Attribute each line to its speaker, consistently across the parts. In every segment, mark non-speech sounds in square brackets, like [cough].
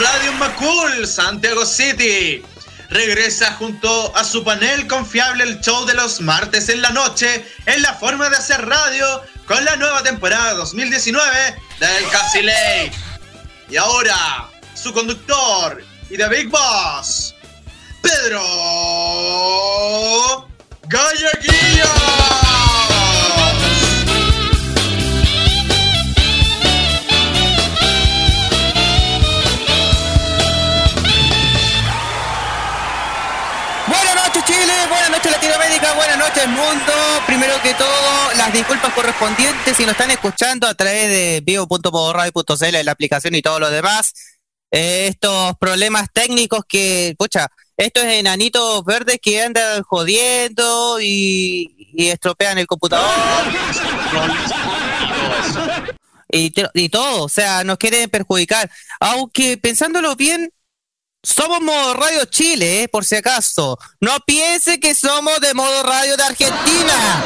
Speaker 1: Radio Macul, Santiago City. Regresa junto a su panel confiable el show de los martes en la noche en la forma de hacer radio con la nueva temporada 2019 del Casi Ley. Y ahora, su conductor y de Big Boss, Pedro Galleguillo.
Speaker 2: Noches mundo. Primero que todo, las disculpas correspondientes si nos están escuchando a través de vivo.podoradio.cl, la aplicación y todo lo demás. Eh, estos problemas técnicos que, pucha, estos enanitos verdes que andan jodiendo y, estropean el computador. Y, y todo, o sea, nos quieren perjudicar. Aunque pensándolo bien, somos modo radio Chile, eh, por si acaso. No piense que somos de modo radio de Argentina.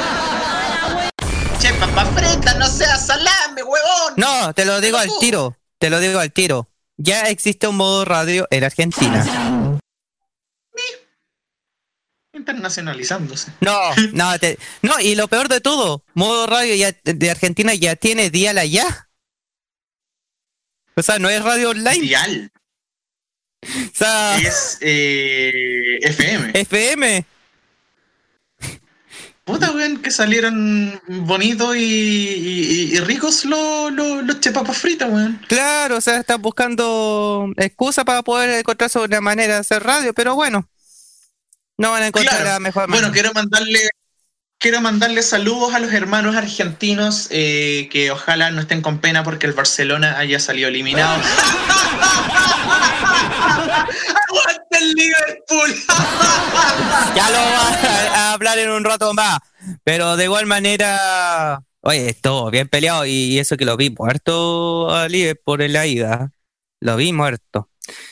Speaker 1: Che, papá frita, no seas salame, huevón.
Speaker 2: No, te lo digo al tiro. Te lo digo al tiro. Ya existe un modo radio en Argentina.
Speaker 1: Internacionalizándose.
Speaker 2: No, no, no, y lo peor de todo, modo radio ya, de Argentina ya tiene dial allá. O sea, no es radio online.
Speaker 1: Dial. Es eh, FM.
Speaker 2: FM.
Speaker 1: Puta, weón, que salieron bonitos y, ricos los, los, chepapas fritas, weón.
Speaker 2: Claro, o sea, están buscando excusa para poder encontrar una manera de hacer radio, pero bueno, no van a encontrar la mejor
Speaker 1: manera. Bueno, quiero mandarle quiero mandarle saludos a los hermanos argentinos eh, que ojalá no estén con pena porque el Barcelona haya salido eliminado. [laughs]
Speaker 2: más. Pero de igual manera, oye, estuvo bien peleado y, eso que lo vi muerto a en la ida. Lo vi muerto.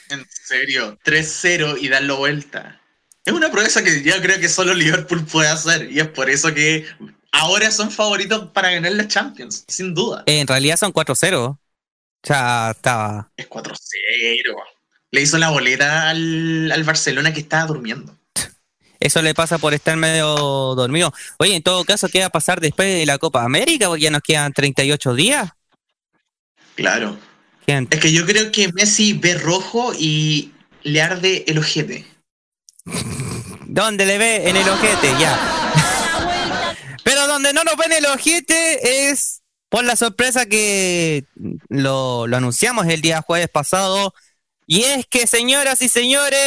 Speaker 1: En serio, 3-0 y darlo vuelta. Es una proeza que yo creo que solo Liverpool puede hacer y es por eso que ahora son favoritos para ganar la Champions, sin duda.
Speaker 2: En realidad son 4-0. O sea, estaba.
Speaker 1: Es 4-0 le hizo la boleta al, Barcelona que estaba durmiendo.
Speaker 2: Eso le pasa por estar medio dormido. Oye, en todo caso, ¿qué va a pasar después de la Copa América? Porque ya nos quedan 38 días.
Speaker 1: Claro. Es que yo creo que Messi ve rojo y le arde el ojete.
Speaker 2: ¿Dónde le ve? En el ojete, ya. Pero donde no nos ven el ojete es por la sorpresa que lo, lo anunciamos el día jueves pasado y es que, señoras y señores,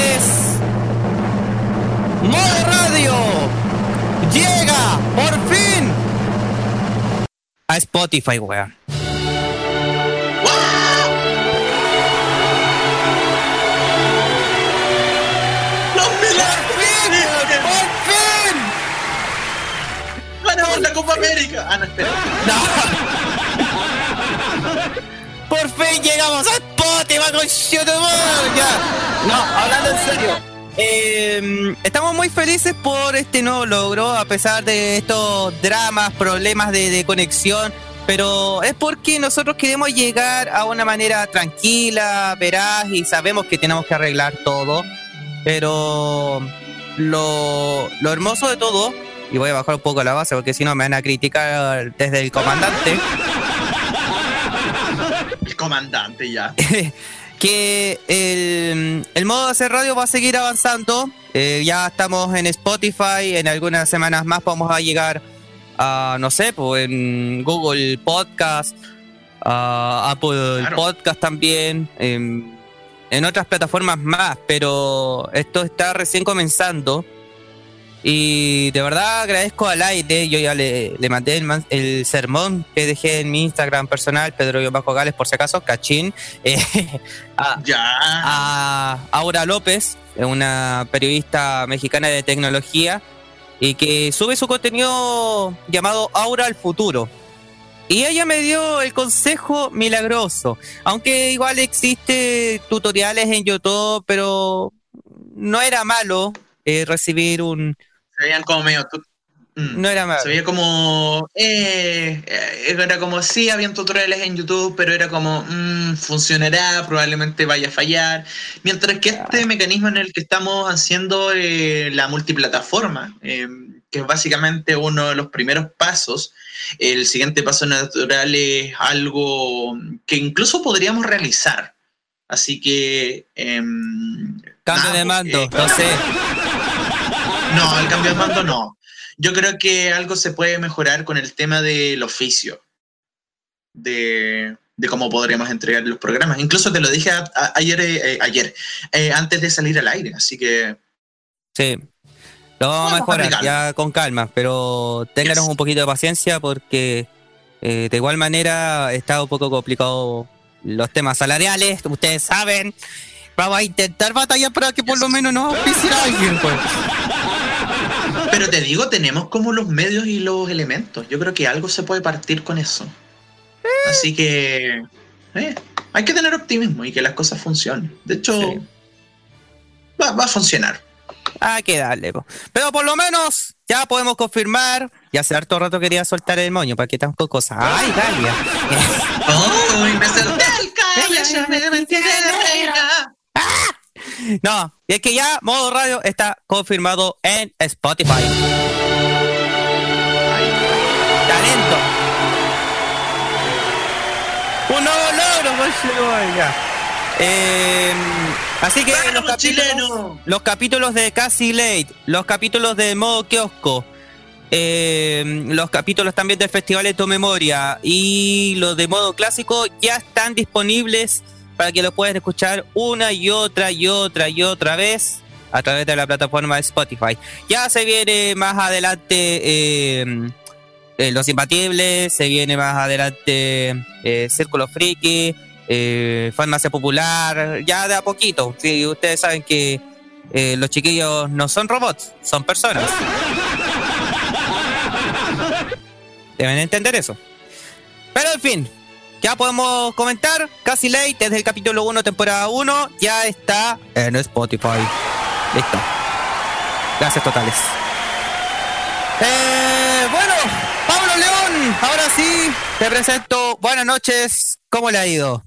Speaker 2: Modo Radio llega por fin a Spotify, weón.
Speaker 1: ¡Ganamos la Copa América! Ah, no, espera.
Speaker 2: No. Por fin llegamos a Spotify con. Ya. No, hablando en serio. Eh, estamos muy felices por este nuevo logro, a pesar de estos dramas, problemas de, de conexión, pero es porque nosotros queremos llegar a una manera tranquila, veraz y sabemos que tenemos que arreglar todo, pero lo, lo hermoso de todo, y voy a bajar un poco la base porque si no me van a criticar desde el comandante.
Speaker 1: El comandante ya. [laughs]
Speaker 2: que el, el, modo de hacer radio va a seguir avanzando. Eh, ya estamos en Spotify, en algunas semanas más vamos a llegar a, no sé, pues en Google Podcast, a Apple claro. Podcast también, en, en otras plataformas más, pero esto está recién comenzando. Y de verdad agradezco al aire, yo ya le, le mandé el, el, sermón que dejé en mi Instagram personal, Pedro Bajo Gales, por si acaso, cachín, [laughs] eh, a,
Speaker 1: ya.
Speaker 2: a Aura López, una periodista mexicana de tecnología, y que sube su contenido llamado Aura al Futuro. Y ella me dio el consejo milagroso, aunque igual existe tutoriales en YouTube, pero no era malo eh, recibir un,
Speaker 1: se veían como medio.
Speaker 2: Mm, no era malo.
Speaker 1: Se veía como. Eh, era como, sí, habían tutoriales en YouTube, pero era como, mmm, funcionará, probablemente vaya a fallar. Mientras que este mecanismo en el que estamos haciendo eh, la multiplataforma, eh, que es básicamente uno de los primeros pasos, el siguiente paso natural es algo que incluso podríamos realizar. Así que. Em,
Speaker 2: Cambio de mando, no sé.
Speaker 1: No, el cambio de mando no. Yo creo que algo se puede mejorar con el tema del oficio, de, de cómo podríamos entregar los programas. Incluso te lo dije a, a, ayer, eh, ayer eh, antes de salir al aire, así que...
Speaker 2: Sí, lo vamos a mejorar ya con calma, pero ténganos yes. un poquito de paciencia porque eh, de igual manera está un poco complicado los temas salariales, ustedes saben. Vamos a intentar batallar para que por lo menos nos auspicie alguien, pues.
Speaker 1: Pero te digo, tenemos como los medios y los elementos. Yo creo que algo se puede partir con eso. Eh. Así que eh, hay que tener optimismo y que las cosas funcionen. De hecho, sí. va, va, a funcionar.
Speaker 2: Hay que darle. Po. Pero por lo menos ya podemos confirmar. Ya hace harto rato quería soltar el moño para que tampoco cosas. ¡Ay, Galia! [laughs]
Speaker 1: ¡Oh! Me solté el cabello, me metí de la
Speaker 2: ¡Ah! No, y es que ya Modo Radio está confirmado en Spotify. Talento. Un nuevo logro, ya. Eh, así que los capítulos, los capítulos, de Casi Late, los capítulos de Modo Kiosco, eh, los capítulos también del Festival de Tu Memoria y los de Modo Clásico ya están disponibles para que lo puedan escuchar una y otra y otra y otra vez a través de la plataforma de Spotify. Ya se viene más adelante eh, eh, Los Imbatibles, se viene más adelante eh, Círculo Friki, Farmacia Popular, ya de a poquito. Sí, ustedes saben que los chiquillos no son robots, son personas. Deben entender eso. Pero en fin, ya podemos comentar. Casi Late desde el capítulo 1, temporada 1, ya está en Spotify. Listo. Gracias totales. Eh, bueno, Pablo León, ahora sí te presento. Buenas noches, ¿cómo le ha ido?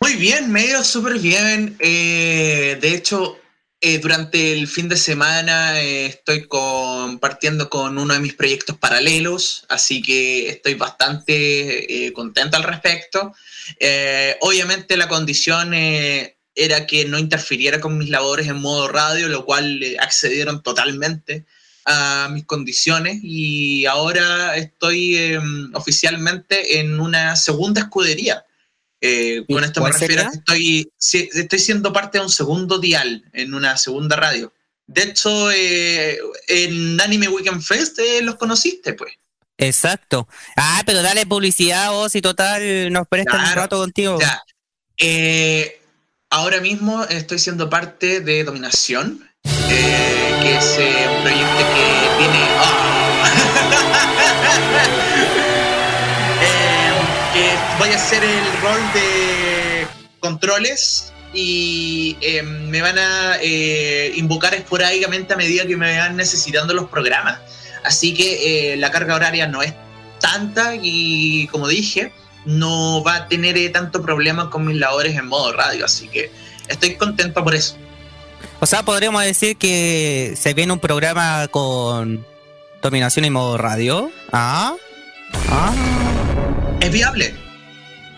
Speaker 1: Muy bien, me ha ido súper bien. Eh, de hecho, eh, durante el fin de semana eh, estoy compartiendo con uno de mis proyectos paralelos, así que estoy bastante eh, contento al respecto. Eh, obviamente la condición era que no interfiriera con mis labores en modo radio, lo cual accedieron totalmente a mis condiciones y ahora estoy em, oficialmente en una segunda escudería. Eh, con esto me refiero a que estoy, estoy siendo parte de un segundo dial en una segunda radio. De hecho, eh, en Anime Weekend Fest eh, los conociste, pues.
Speaker 2: Exacto. Ah, pero dale publicidad vos y total nos prestan claro, un rato contigo.
Speaker 1: Ya. Eh, ahora mismo estoy siendo parte de Dominación, que es un proyecto que tiene... Oh. Voy a hacer el rol de controles y em, me van a eh, invocar esporádicamente a medida que me van necesitando los programas. Así que eh, la carga horaria no es tanta y como dije, no va a tener eh, tanto problema con mis labores en modo radio. Así que estoy contento por eso.
Speaker 2: O sea, podríamos decir que se viene un programa con dominación en modo radio. Ah.
Speaker 1: Ah. Es viable.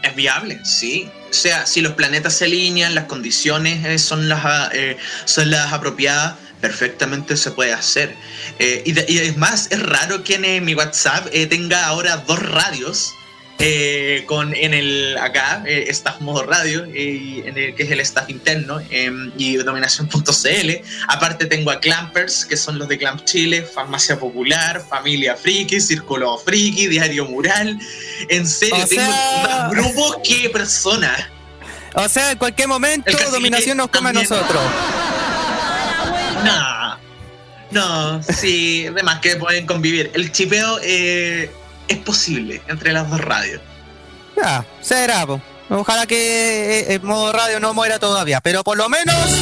Speaker 1: Es viable, sí. O sea, si los planetas se alinean, las condiciones eh, son, las, eh, son las apropiadas, perfectamente se puede hacer. Eh, y, es más, es raro que en mi WhatsApp tenga ahora dos radios eh, con en el acá, eh, staff modo radio, eh, en el, que es el staff interno, em, y dominación.cl. Aparte tengo a Clampers, que son los de Clamp Chile, Farmacia Popular, Familia Friki, Círculo Friki, Diario Mural. En serio, tengo más grupos que personas.
Speaker 2: O sea, en cualquier momento Dominación nos come a nosotros.
Speaker 1: No, no, sí, además que pueden convivir. El chipeo eh, es posible entre las dos radios.
Speaker 2: Ya, será, Ojalá que eh, el modo radio no muera todavía, pero por lo menos. [laughs]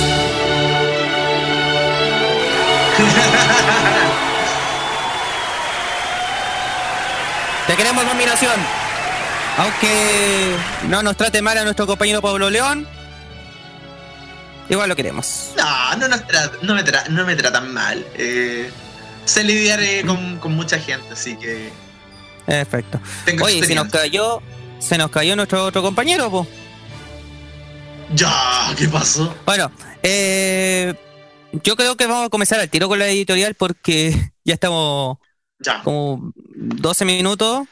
Speaker 2: Te queremos dominación. Aunque no nos trate mal a nuestro compañero Pablo León, igual lo queremos.
Speaker 1: No, no, nos trata, no, me, no me tratan mal. Eh, sé lidiar con, con mucha gente, así que
Speaker 2: Perfecto. Oye, se nos cayó, se nos cayó nuestro otro compañero, po.
Speaker 1: Ya, ¿qué pasó?
Speaker 2: Bueno, eh, yo creo que vamos a comenzar al tiro con la editorial porque [laughs] ya estamos ya. como 12 minutos.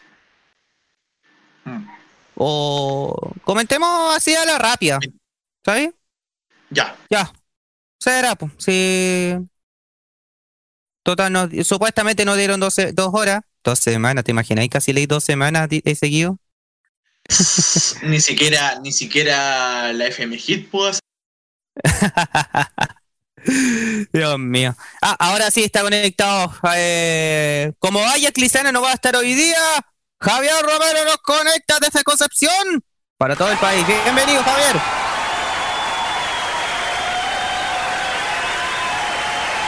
Speaker 2: Hmm. O comentemos así a la rápida. ¿Sabes?
Speaker 1: Ya.
Speaker 2: Ya. Será, pues. Si. Total, no, supuestamente nos dieron 12, dos horas. Dos semanas, ¿te imaginas? casi leí dos semanas seguido. [laughs]
Speaker 1: ni siquiera, ni siquiera la FM Hit pudo hacer. [laughs]
Speaker 2: Dios mío. Ah, ahora sí está conectado. Eh, como vaya Clisana no va a estar hoy día, Javier Romero nos conecta desde Concepción para todo el país. Bienvenido, Javier.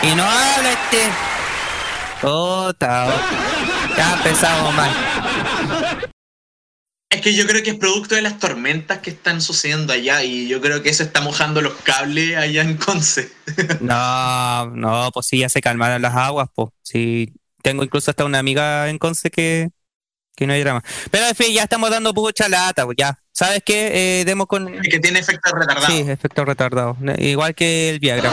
Speaker 2: Y no habla este. Otra. Ya empezamos mal.
Speaker 1: Es que yo creo que es producto de las tormentas que están sucediendo allá y yo creo que eso está mojando los cables allá en Conce. [laughs]
Speaker 2: No, no, pues sí, ya se calmaron las aguas, pues. Sí, tengo incluso hasta una amiga en Conce que, que no hay drama. Pero en fin, ya estamos dando mucha lata, pues ya. ¿Sabes qué? Eh, demos con...
Speaker 1: que tiene efecto retardado.
Speaker 2: Sí, efecto retardado. Igual que el Viagra,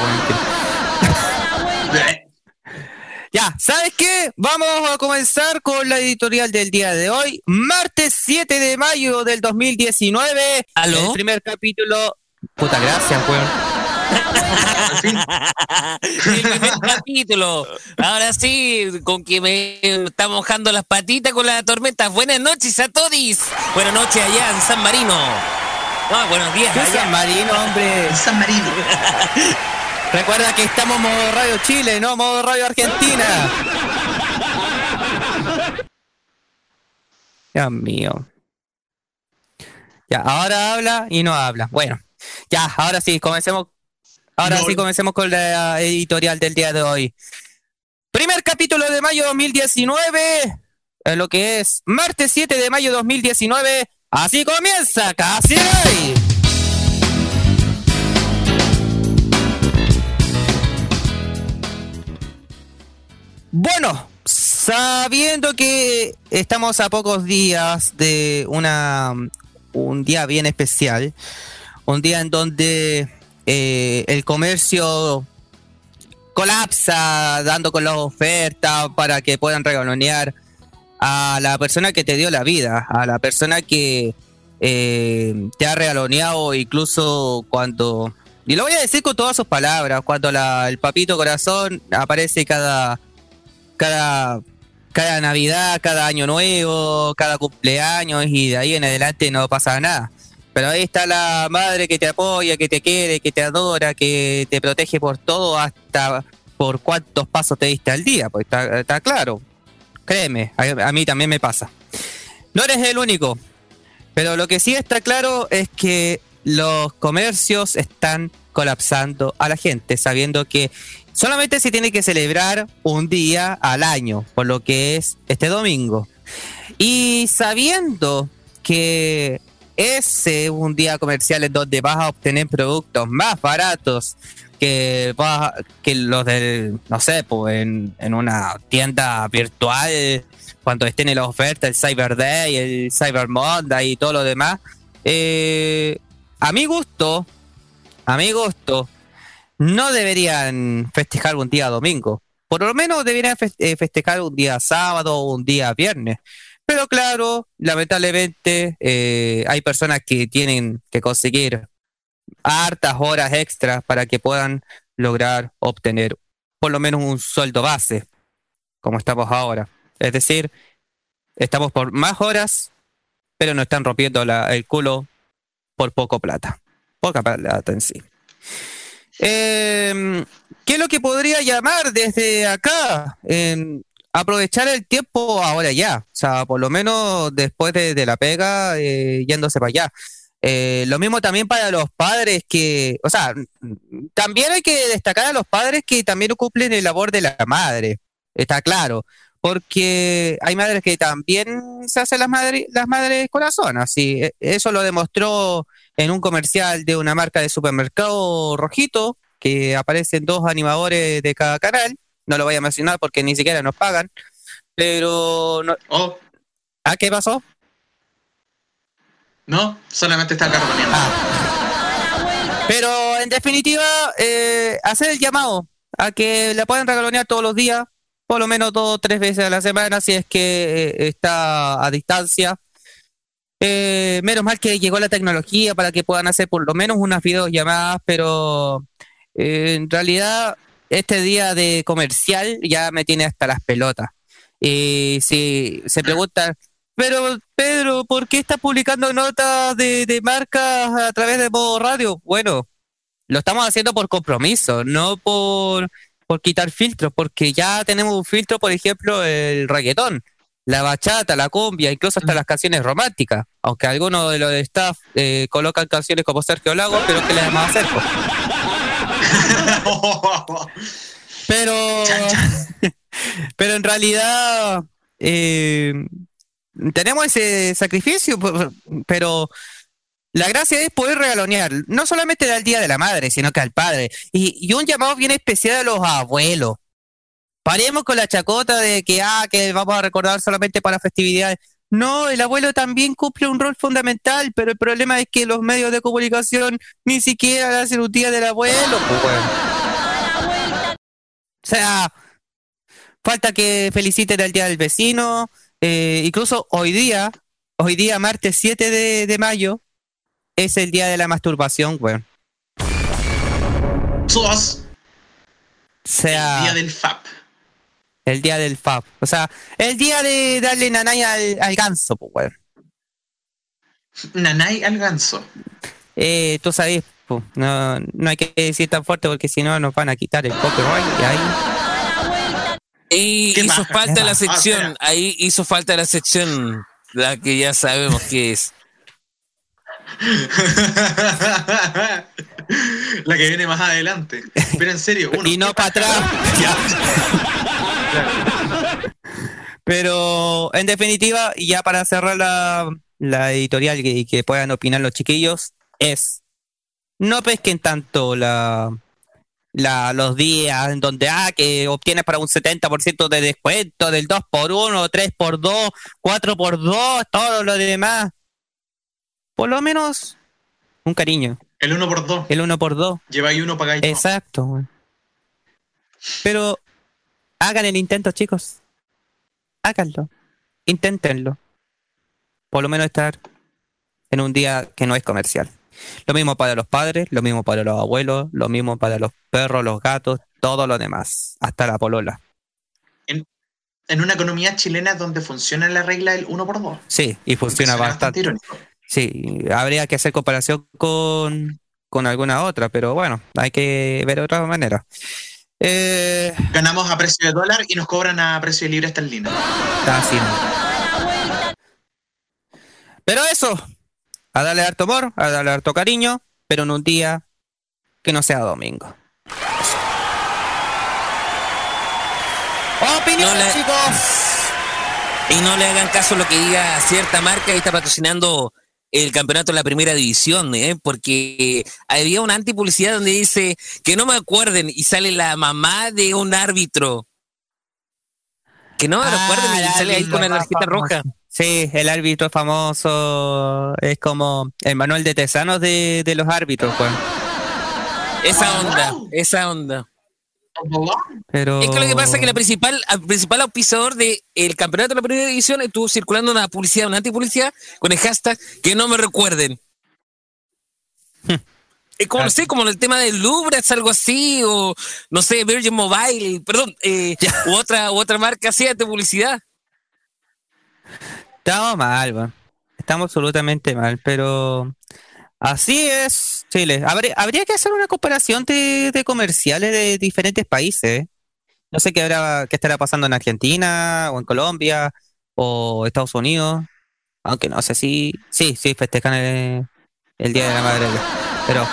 Speaker 2: Ya, ¿sabes qué? Vamos a comenzar con la editorial del día de hoy. Martes 7 de mayo del 2019. ¿Aló? El primer capítulo. Puta gracias, weón.
Speaker 3: el primer capítulo. Ahora sí, con que me está mojando las patitas con la tormenta. Buenas noches a todos. Buenas noches allá en San Marino. Ah, buenos días.
Speaker 2: Allá. San Marino, hombre.
Speaker 1: San Marino. [laughs]
Speaker 2: Recuerda que estamos modo Radio Chile, no modo Radio Argentina. Dios mío. Ya, ahora habla y no habla. Bueno, ya, ahora sí, comencemos. Ahora sí, comencemos con la editorial del día de hoy. Primer capítulo de mayo 2019, en lo que es martes 7 de mayo 2019. Así comienza, casi hoy. Bueno, sabiendo que estamos a pocos días de una un día bien especial, un día en donde eh, el comercio colapsa dando con las ofertas para que puedan regalonear a la persona que te dio la vida, a la persona que eh, te ha regaloneado incluso cuando, y lo voy a decir con todas sus palabras, cuando el papito corazón aparece cada cada, cada Navidad, cada Año Nuevo, cada cumpleaños y de ahí en adelante no pasa nada. Pero ahí está la madre que te apoya, que te quiere, que te adora, que te protege por todo, hasta por cuántos pasos te diste al día, pues está, claro. Créeme, a, mí también me pasa. No eres el único, pero lo que sí está claro es que los comercios están colapsando a la gente, sabiendo que solamente se tiene que celebrar un día al año, por lo que es este domingo. Y sabiendo que ese es un día comercial en donde vas a obtener productos más baratos que, que los del, no sé, pues en, una tienda virtual, cuando estén en la oferta, el Cyber Day, el Cyber Monday y todo lo demás. Eh, a mi gusto, a mi gusto, no deberían festejar un día domingo. Por lo menos deberían eh, festejar un día sábado o un día viernes. Pero claro, lamentablemente eh, hay personas que tienen que conseguir hartas horas extras para que puedan lograr obtener por lo menos un sueldo base, como estamos ahora. Es decir, estamos por más horas, pero nos están rompiendo el culo por poco plata. Poca plata en sí. Em, ¿Qué es lo que podría llamar desde acá? aprovechar el tiempo ahora ya. O sea, por lo menos después de, la pega, eh, yéndose para allá. Eh, lo mismo también para los padres que, o sea, también hay que destacar a los padres que también cumplen el labor de la madre, está claro, porque hay madres que también se hacen las madres, las madres corazón, así, e, eso lo demostró en un comercial de una marca de supermercado rojito, que aparecen dos animadores de cada canal, no lo voy a mencionar porque ni siquiera nos pagan, pero no... Oh. ¿Ah, qué pasó?
Speaker 1: No, solamente está carboneando.
Speaker 2: Ah. Pero en definitiva, eh, hacer el llamado a que la puedan regalonear todos los días, por lo menos dos o tres veces a la semana, si es que eh, está a distancia. Eh, menos mal que llegó la tecnología para que puedan hacer por lo menos unas videollamadas, pero en realidad este día de comercial ya me tiene hasta las pelotas. Y si se preguntan, pero Pedro, ¿por qué estás publicando notas de, de marcas a través de modo radio? Bueno, lo estamos haciendo por compromiso, no por, por quitar filtros, porque ya tenemos un filtro, por ejemplo, el reggaetón, la bachata, la cumbia, incluso hasta las canciones románticas, aunque algunos de los de staff eh, colocan canciones como Sergio Lago, pero ¿qué le vamos a hacer? pero, [laughs] pero en realidad eh, tenemos ese sacrificio, pero la gracia es poder regalonear, no solamente al Día de la Madre, sino que al padre. Y, un llamado bien especial a los abuelos. Paremos con la chacota de que, ah, que vamos a recordar solamente para festividades. No, el abuelo también cumple un rol fundamental, pero el problema es que los medios de comunicación ni siquiera hacen un día del abuelo. Pues, o sea, falta que feliciten al día del vecino, eh, incluso hoy día, hoy día, martes 7 de, mayo, es el día de la masturbación, weón.
Speaker 1: Sos.
Speaker 2: sea,
Speaker 1: el día del FAP.
Speaker 2: El día del FAP. O sea, el día de darle nanay al, ganso, pues, weón.
Speaker 1: Nanay al ganso.
Speaker 2: Eh, tú sabes, no, no hay que decir tan fuerte porque si no nos van a quitar el copyright y ahí
Speaker 3: y hizo falta la sección, ah, ahí hizo falta la sección, la que ya sabemos que es. [laughs]
Speaker 1: la que viene más adelante. Pero en serio, [laughs]
Speaker 2: uno. Y no para atrás. [laughs] [laughs] Pero en definitiva, y ya para cerrar la, la editorial y que puedan opinar los chiquillos, es no pesquen tanto la, la, los días en donde ah, que obtienes para un 70% de descuento del 2x1, 3x2, 4x2, todo lo demás. Por lo menos un cariño.
Speaker 1: El 1x2.
Speaker 2: El 1x2.
Speaker 1: Lleváis uno, pagáis
Speaker 2: Exacto. Pero hagan el intento, chicos. Háganlo. Inténtenlo. Por lo menos estar en un día que no es comercial. Lo mismo para los padres, lo mismo para los abuelos, lo mismo para los perros, los gatos, todo lo demás, hasta la polola.
Speaker 1: En, una economía chilena donde funciona la regla del 1 por 2
Speaker 2: Sí, y funciona bastante. sí, habría que hacer comparación con, con alguna otra, pero bueno, hay que ver de otra manera.
Speaker 1: Eh, Ganamos a precio de dólar y nos cobran a precio de libre esterlina.
Speaker 2: Así. Pero eso, a darle harto amor, a darle harto cariño, pero en un día que no sea domingo. Opiniones, chicos.
Speaker 3: Y no le hagan caso a lo que diga cierta marca que está patrocinando el campeonato de la primera división, ¿eh? porque había una antipublicidad donde dice que no me acuerden y sale la mamá de un árbitro. Que no me
Speaker 2: Ah,
Speaker 3: recuerden y
Speaker 2: el
Speaker 3: sale ahí con la tarjeta roja.
Speaker 2: Sí, el árbitro famoso es como el manuel de tesanos de, de los árbitros, pues.
Speaker 3: Esa onda, esa onda.
Speaker 2: Pero...
Speaker 3: Es que lo que pasa es que la principal, el principal auspiciador del campeonato de la primera división estuvo circulando una publicidad, una antipublicidad, con el hashtag que no me recuerden. [laughs] Es como, no sé, como el tema del Louvre, es algo así, o no sé, Virgin Mobile, perdón, eh, u otra, u otra marca así de publicidad.
Speaker 2: Estamos mal. Estamos absolutamente mal, pero así es Chile. Habría, habría que hacer una comparación de, de comerciales de diferentes países. No sé qué habrá, qué estará pasando en Argentina, o en Colombia, o Estados Unidos. Aunque no sé si. Sí, sí, festejan el, el Día de la Madre. Pero.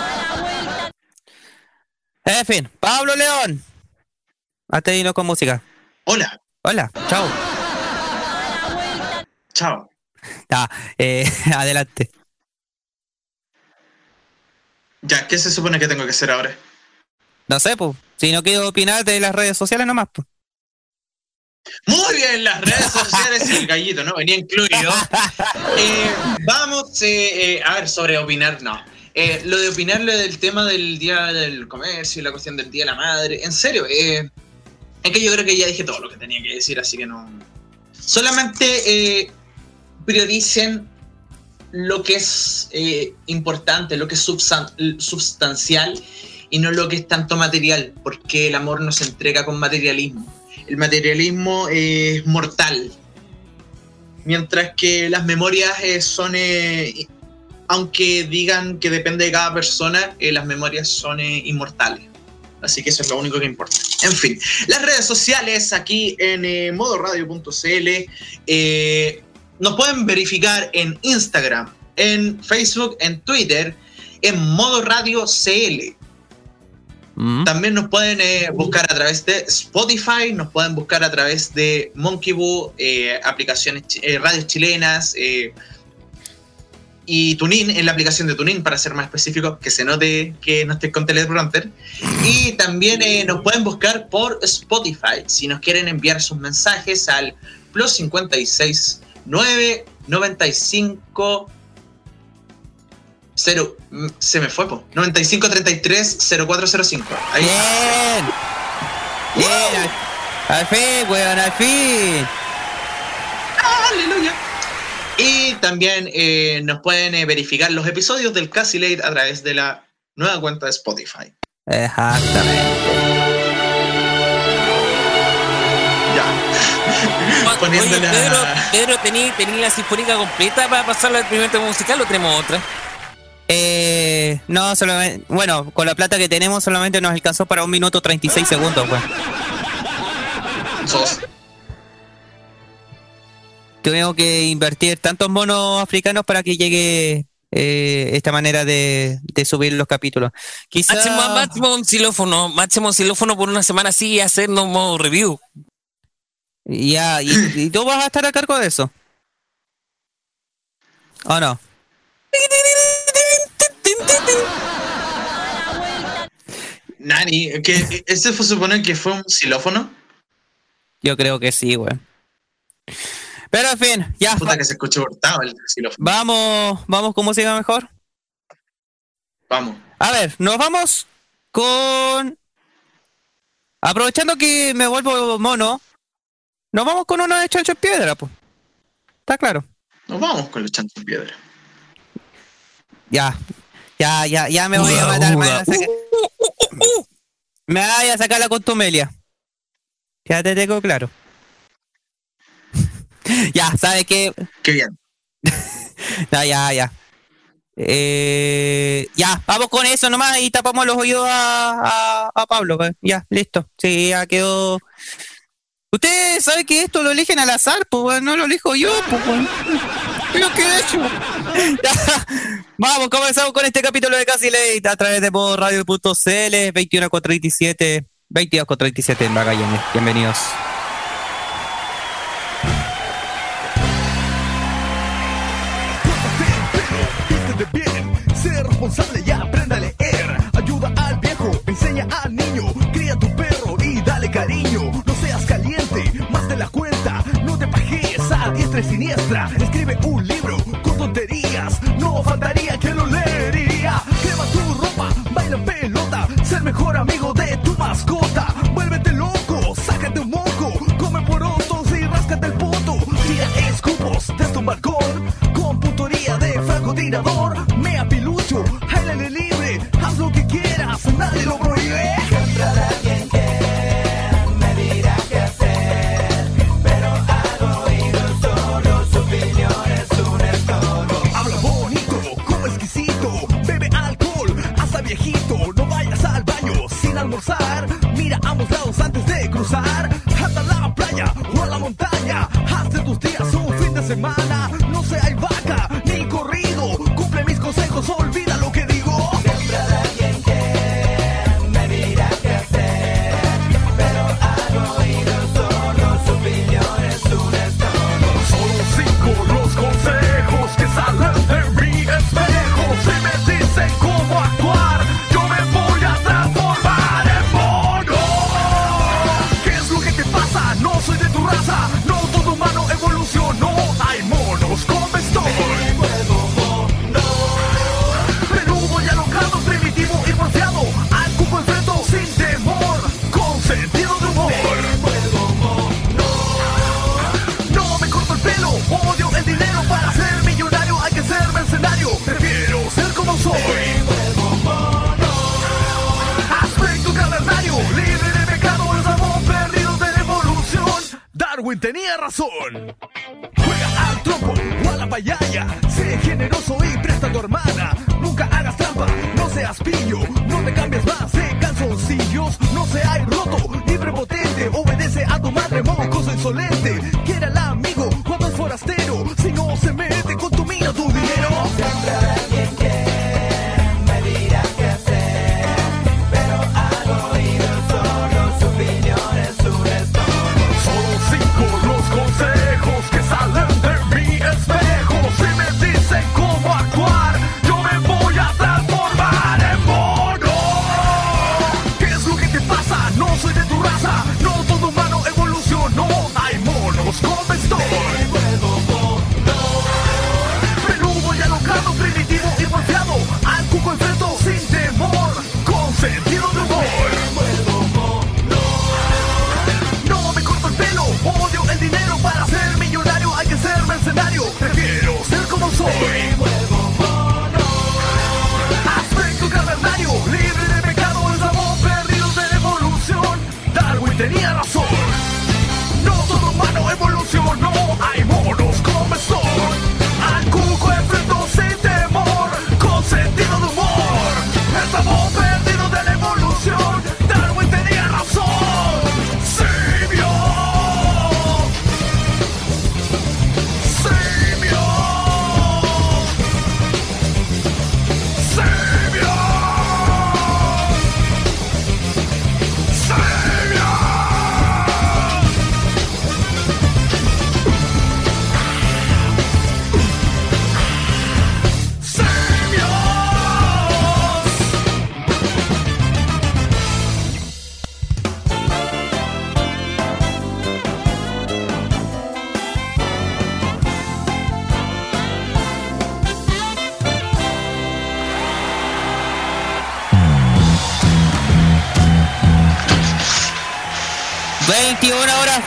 Speaker 2: En fin, Pablo León. Hasta ahí no con música.
Speaker 1: Hola,
Speaker 2: Hola, chao.
Speaker 1: chao.
Speaker 2: Ah, eh, [laughs] adelante.
Speaker 1: Ya, ¿qué se supone que tengo que hacer ahora?
Speaker 2: No sé, pues. Si no quiero opinar de las redes sociales nomás, pues.
Speaker 1: Muy bien, las redes sociales y el gallito, ¿no? Venía incluido. [laughs] Eh, vamos eh, eh, a ver sobre opinar, no. Lo de opinar lo del tema del Día del Comercio y la cuestión del Día de la Madre, en serio, eh, es que yo creo que ya dije todo lo que tenía que decir, así que no... Solamente prioricen lo que es eh, importante, lo que es substan- substancial y no lo que es tanto material, porque el amor no se entrega con materialismo. El materialismo es mortal, mientras que las memorias eh, son, eh, aunque digan que depende de cada persona, las memorias son inmortales. Así que eso es lo único que importa. En fin, las redes sociales aquí en modoradio.cl eh, nos pueden verificar en Instagram, en Facebook, en Twitter, en Modo Radio CL.
Speaker 2: Mm.
Speaker 1: También nos pueden eh, buscar a través de Spotify, nos pueden buscar a través de Monkey Boo, eh, aplicaciones, eh, radios chilenas y Tunin, en la aplicación de Tunin, para ser más específico, que se note que no estoy con teleprompter. Y también nos pueden buscar por Spotify, si nos quieren enviar sus mensajes al plus 56 9 95 0, mm, se me fue, po. 95 33 0405. Ahí.
Speaker 2: Bien. Bien. Al, al fin, weón, al fin.
Speaker 1: Aleluya. Y también eh, nos pueden eh, verificar los episodios del Casi Late a través de la nueva cuenta de Spotify.
Speaker 2: Exactamente.
Speaker 3: Oye, Pedro, Pedro ¿tení, tení la sinfónica completa para pasarla al primer tema musical o tenemos otra?
Speaker 2: Eh, no, solamente. Bueno, con la plata que tenemos solamente nos alcanzó para un minuto 36 segundos, weón.
Speaker 1: Sos.
Speaker 2: Tuvimos que invertir tantos monos africanos para que llegue eh, esta manera de, de subir los capítulos. Quizá.
Speaker 3: Máximo, máximo un xilófono, máximo un xilófono por una semana así y hacernos un modo review.
Speaker 2: Ya, y, y tú vas a estar a cargo de eso. ¿O no?
Speaker 1: Nani, que ese fue supone que fue un xilófono.
Speaker 2: Yo creo que sí, weón. Pero en fin, ya.
Speaker 1: Puta que se escuchó cortado el xilófono.
Speaker 2: Vamos, vamos con música mejor.
Speaker 1: Vamos.
Speaker 2: A ver, nos vamos con. Aprovechando que me vuelvo mono, nos vamos con una de chancho en piedra, pues. Está claro.
Speaker 1: Nos vamos con los chantos en piedra.
Speaker 2: Ya, ya, ya, ya me voy a matar. Me voy a sacar, me voy a sacar la contumelia. Ya te tengo claro. [laughs] ya, ¿sabes qué?
Speaker 1: Qué bien. [laughs]
Speaker 2: Ya, ya, ya. Eh, ya, vamos con eso nomás y tapamos los oídos a, a, a Pablo. pues. Ya, listo. Sí, ya quedó. Usted sabe que esto lo eligen al azar, pues, no lo elijo yo, pues, Lo que he hecho. [laughs] Vamos, comenzamos con este capítulo de Casi Late a través de radio.cl 21 con 37, 22 con 37 en Magallanes. Bienvenidos.
Speaker 4: Ser responsable y aprenda a leer. Ayuda al viejo, enseña al niño. siniestra. Escribe un libro con tonterías. No faltaría que lo leería. Quema tu ropa, baila pelota. Ser mejor amigo de tu mascota. Vuélvete loco, sácate un moco. Come porotos y ráscate el poto. Tira escupos desde un balcón. Con puntería de francotirador. Mea pilucho, el libre. Haz lo que quieras, nadie lo
Speaker 2: corazón.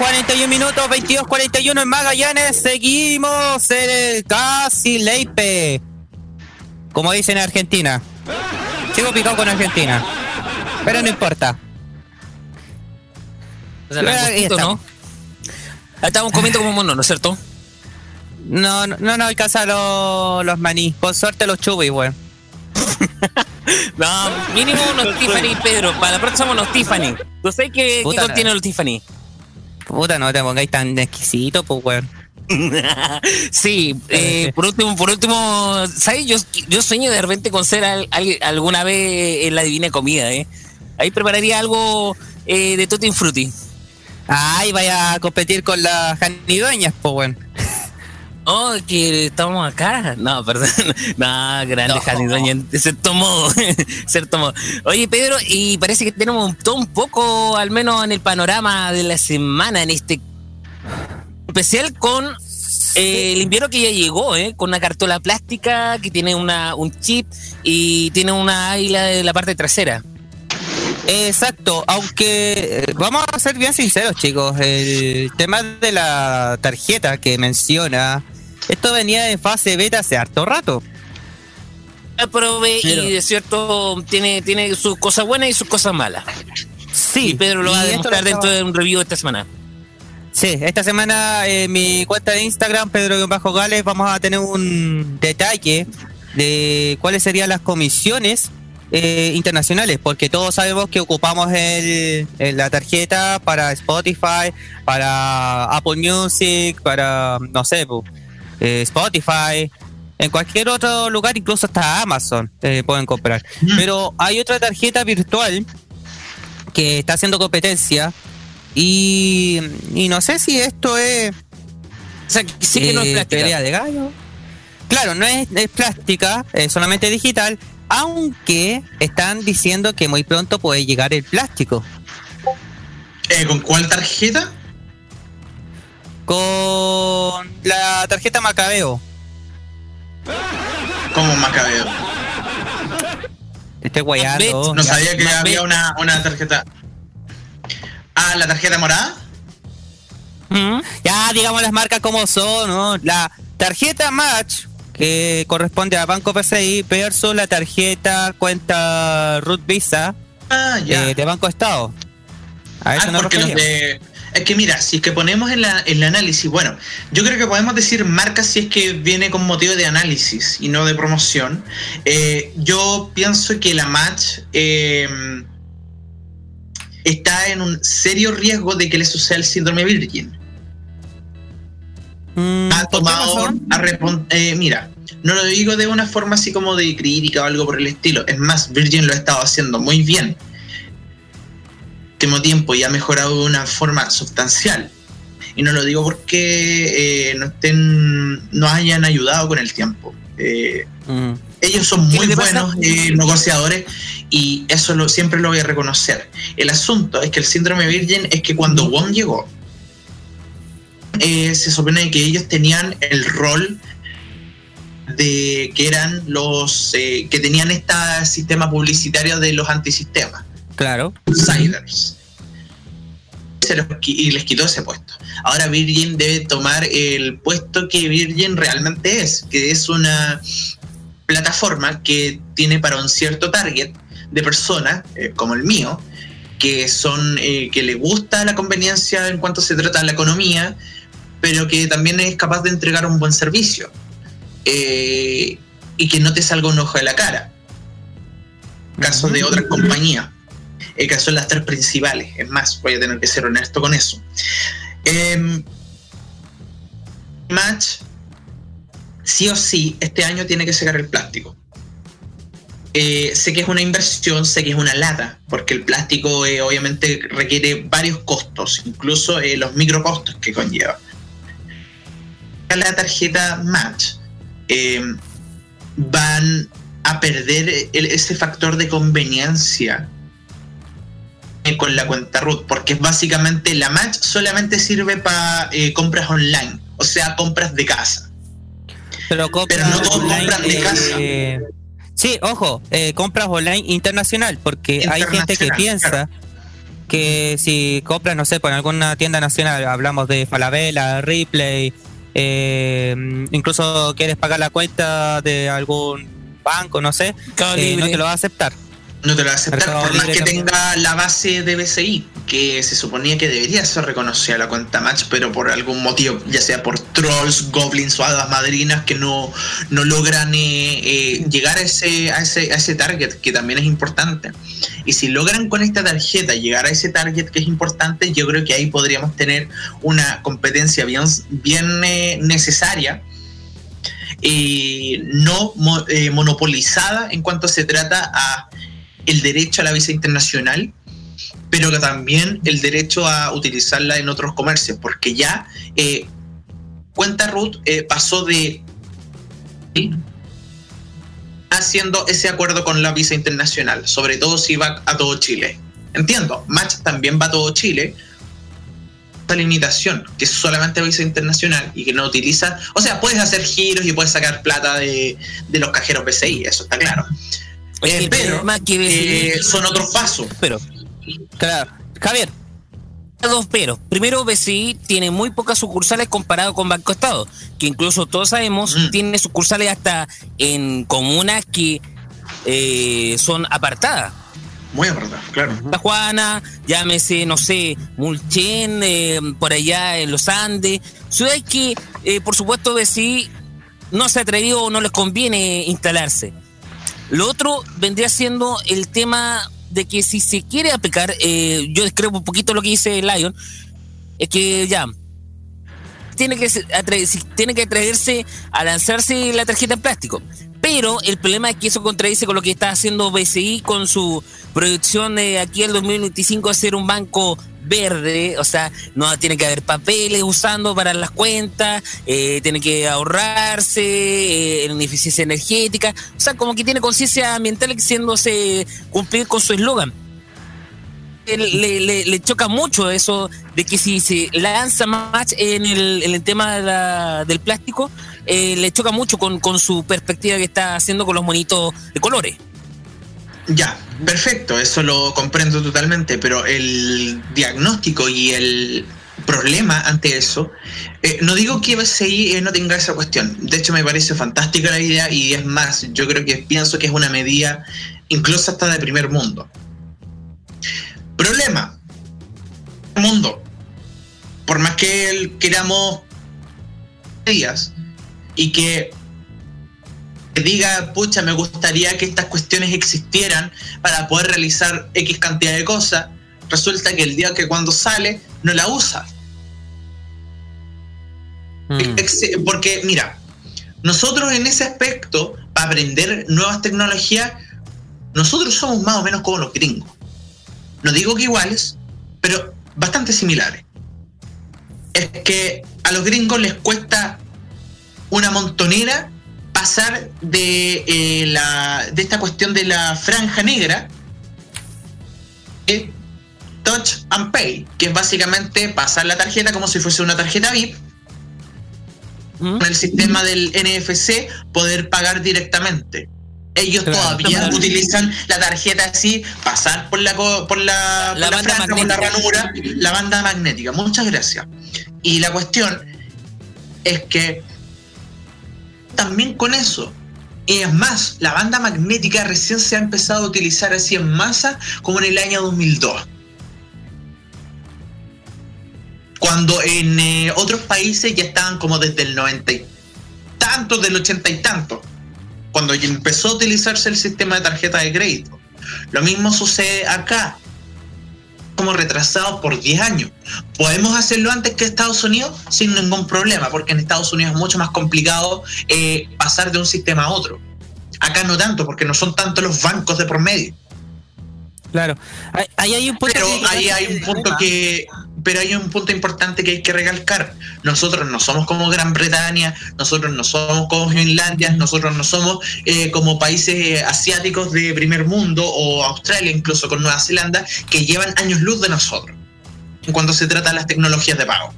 Speaker 2: 41 minutos, 22-41 en Magallanes. Seguimos en casi Leipe. Como dicen en Argentina. Sigo picado con Argentina. Pero no importa. Angustito,
Speaker 3: ¿no? Estamos comiendo como mono, ¿no es cierto?
Speaker 2: No, no, no, no alcanza los, los maní. Con suerte los chubis, [laughs] weón.
Speaker 3: no, mínimo unos Tiffany, Pedro. Para la próxima unos Tiffany. ¿Tú sabes qué, qué contiene los Tiffany?
Speaker 2: Puta, no te pongáis tan exquisito, pues, weón. [laughs]
Speaker 3: sí, eh, por último, por último, ¿sabes? Yo, yo sueño de repente con ser al, alguna vez en la divina comida, ¿eh? Ahí prepararía algo eh, de Tutti Frutti.
Speaker 2: Ay, vaya a competir con las Janidoñas, pues, weón.
Speaker 3: Oh, que estamos acá. No, perdón. [laughs] No, grande no. cierto modo. cierto modo. Oye, Pedro, y parece que tenemos todo un poco, al menos en el panorama de la semana, en este especial con eh, el invierno que ya llegó, ¿eh? con una cartola plástica que tiene una, un chip y tiene una águila de la parte trasera.
Speaker 2: Exacto, aunque eh, vamos a ser bien sinceros chicos, el tema de la tarjeta que menciona, esto venía en fase beta hace harto rato.
Speaker 3: Probé y de cierto tiene, tiene sus cosas buenas y sus cosas malas. Sí. Y Pedro lo va a demostrar dentro de un review esta semana.
Speaker 2: Sí, esta semana en mi cuenta de Instagram, Pedro-Gales, vamos a tener un detalle de cuáles serían las comisiones eh, internacionales, porque todos sabemos que ocupamos el, la tarjeta para Spotify, para Apple Music, para, no sé, eh, Spotify, en cualquier otro lugar, incluso hasta Amazon eh, pueden comprar. Mm. Pero hay otra tarjeta virtual que está haciendo competencia y, no sé si esto es...
Speaker 3: O sea, sí que no es plástica.
Speaker 2: de gallo. Claro, no es, es plástica, es solamente digital, aunque están diciendo que muy pronto puede llegar el plástico.
Speaker 1: Eh, ¿Con cuál tarjeta?
Speaker 2: Con la tarjeta Macabeo.
Speaker 1: ¿Cómo Macabeo?
Speaker 2: Estoy guayando.
Speaker 1: No sabía que había una, una tarjeta. Ah, la tarjeta morada.
Speaker 2: ¿Mm? Ya, digamos las marcas como son, ¿no? La tarjeta Match que corresponde a Banco PCI versus la tarjeta cuenta Root Visa ah, eh, de Banco Estado.
Speaker 1: A eso ah, porque los de, es que mira, si es que ponemos en la, el análisis, bueno, yo creo que podemos decir marcas si es que viene con motivo de análisis y no de promoción. Eh, yo pienso que la Match eh, está en un serio riesgo de que le suceda el síndrome Virgin. Mm, ha tomado a eh, mira, no lo digo de una forma así como de crítica o algo por el estilo. Es más, Virgin lo ha estado haciendo muy bien. Último tiempo y ha mejorado de una forma sustancial. Y no lo digo porque eh, no estén, no hayan ayudado con el tiempo. Eh, mm. Ellos son muy buenos negociadores y eso lo, siempre lo voy a reconocer. El asunto es que el síndrome Virgin es que cuando Wong llegó, eh, se supone que ellos tenían el rol de que eran los eh, que tenían este sistema publicitario de los antisistemas.
Speaker 2: Claro.
Speaker 1: Outsiders. y les quitó ese puesto. Ahora Virgin debe tomar el puesto que Virgin realmente es, que es una plataforma que tiene para un cierto target de personas, eh, como el mío, que son que le gusta la conveniencia en cuanto se trata de la economía, pero que también es capaz de entregar un buen servicio eh, y que no te salga un ojo de la cara. Caso de otras compañías, el caso de las tres principales, es más, voy a tener que ser honesto con eso. Em, Match, sí o sí, este año tiene que sacar el plástico. Eh, sé que es una inversión, sé que es una lata, porque el plástico eh, obviamente requiere varios costos, incluso los microcostos que conlleva la tarjeta Match, eh, van a perder ese factor de conveniencia con la cuenta root, porque básicamente la Match solamente sirve para eh, compras online, o sea, compras de casa.
Speaker 2: Pero, no compras de casa. Eh, sí, ojo, compras online internacional, porque hay gente que piensa que si compras, no sé, por alguna tienda nacional, hablamos de Falabella, Ripley, eh, incluso quieres pagar la cuenta de algún banco, no sé, eh, no te lo va a aceptar.
Speaker 1: No te lo va a aceptar, por más que tenga la base de BCI. Que se suponía que debería ser reconocida la cuenta Match, pero por algún motivo, ya sea por trolls, goblins o hadas madrinas que no, no logran eh, eh, llegar a ese, a, ese, a ese target, que también es importante. Y si logran con esta tarjeta llegar a ese target que es importante, yo creo que ahí podríamos tener una competencia bien, bien eh, necesaria. no monopolizada en cuanto se trata a el derecho a la visa internacional pero que también el derecho a utilizarla en otros comercios, porque ya eh, Cuenta Ruth eh, pasó de haciendo ese acuerdo con la visa internacional, sobre todo si va a todo Chile. Entiendo, Match también va a todo Chile. Esta limitación, que es solamente visa internacional y que no utiliza, o sea, puedes hacer giros y puedes sacar plata de, los cajeros PCI, eso está claro. Eh, pero son otros pasos.
Speaker 2: Pero Claro. Javier.
Speaker 3: Dos pero. Primero, BCI tiene muy pocas sucursales comparado con Banco Estado, que incluso todos sabemos mm. tiene sucursales hasta en comunas que eh, son apartadas.
Speaker 1: Muy apartadas, claro.
Speaker 3: La Juana, llámese, no sé, Mulchen, eh, por allá en los Andes. Ciudades que, eh, por supuesto, BCI no se ha atrevido o no les conviene instalarse. Lo otro vendría siendo el tema de que si se quiere aplicar, eh, yo describo un poquito lo que dice Lion, es que ya tiene que tiene que atreverse a lanzarse la tarjeta en plástico. Pero el problema es que eso contradice con lo que está haciendo BCI con su proyección de aquí al 2025 a ser un banco verde, o sea, no tiene que haber papeles usando para las cuentas, eh, tiene que ahorrarse eh, en eficiencia energética, o sea, como que tiene conciencia ambiental haciéndose cumplir con su eslogan. Le, le, choca mucho eso de que si se lanza más en el, tema del plástico, eh, le choca mucho con, con su perspectiva que está haciendo con los monitos de colores.
Speaker 1: Ya, perfecto, eso lo comprendo totalmente, pero el diagnóstico y el problema ante eso, eh, no digo que BCI eh, no tenga esa cuestión, de hecho me parece fantástica la idea y es más, yo creo que pienso que es una medida incluso hasta de primer mundo. Problema, mundo, por más que queramos días y que diga, pucha, me gustaría que estas cuestiones existieran para poder realizar X cantidad de cosas, resulta que el día que cuando sale no la usa. Hmm. Porque, mira, nosotros en ese aspecto, para aprender nuevas tecnologías, nosotros somos más o menos como los gringos. No digo que iguales, pero bastante similares. Es que a los gringos les cuesta una montonera pasar de, eh, la, de esta cuestión de la franja negra, Touch and Pay, que es básicamente pasar la tarjeta como si fuese una tarjeta VIP. ¿Mm? Con el sistema del NFC, poder pagar directamente. Ellos todavía utilizan la tarjeta así, pasar por la por la, la, franja, por la ranura, la banda magnética. Muchas gracias. Y la cuestión es que también con eso. Y es más, la banda magnética recién se ha empezado a utilizar así en masa como en el año 2002. Cuando en eh, otros países ya estaban como desde el 90 y tanto, del 80 y tanto. Cuando empezó a utilizarse el sistema de tarjeta de crédito. Lo mismo sucede acá como retrasados por 10 años. ¿Podemos hacerlo antes que Estados Unidos? Sin ningún problema, porque en Estados Unidos es mucho más complicado eh, pasar de un sistema a otro. Acá no tanto, porque no son tanto los bancos de por medio.
Speaker 2: Claro. Ahí hay un punto
Speaker 1: pero ahí hay un punto que pero hay un punto importante que hay que recalcar. Nosotros no somos como Gran Bretaña, nosotros no somos como Finlandia, nosotros no somos eh, como países asiáticos de primer mundo o Australia, incluso con Nueva Zelanda, que llevan años luz de nosotros en cuanto se trata de las tecnologías de pago.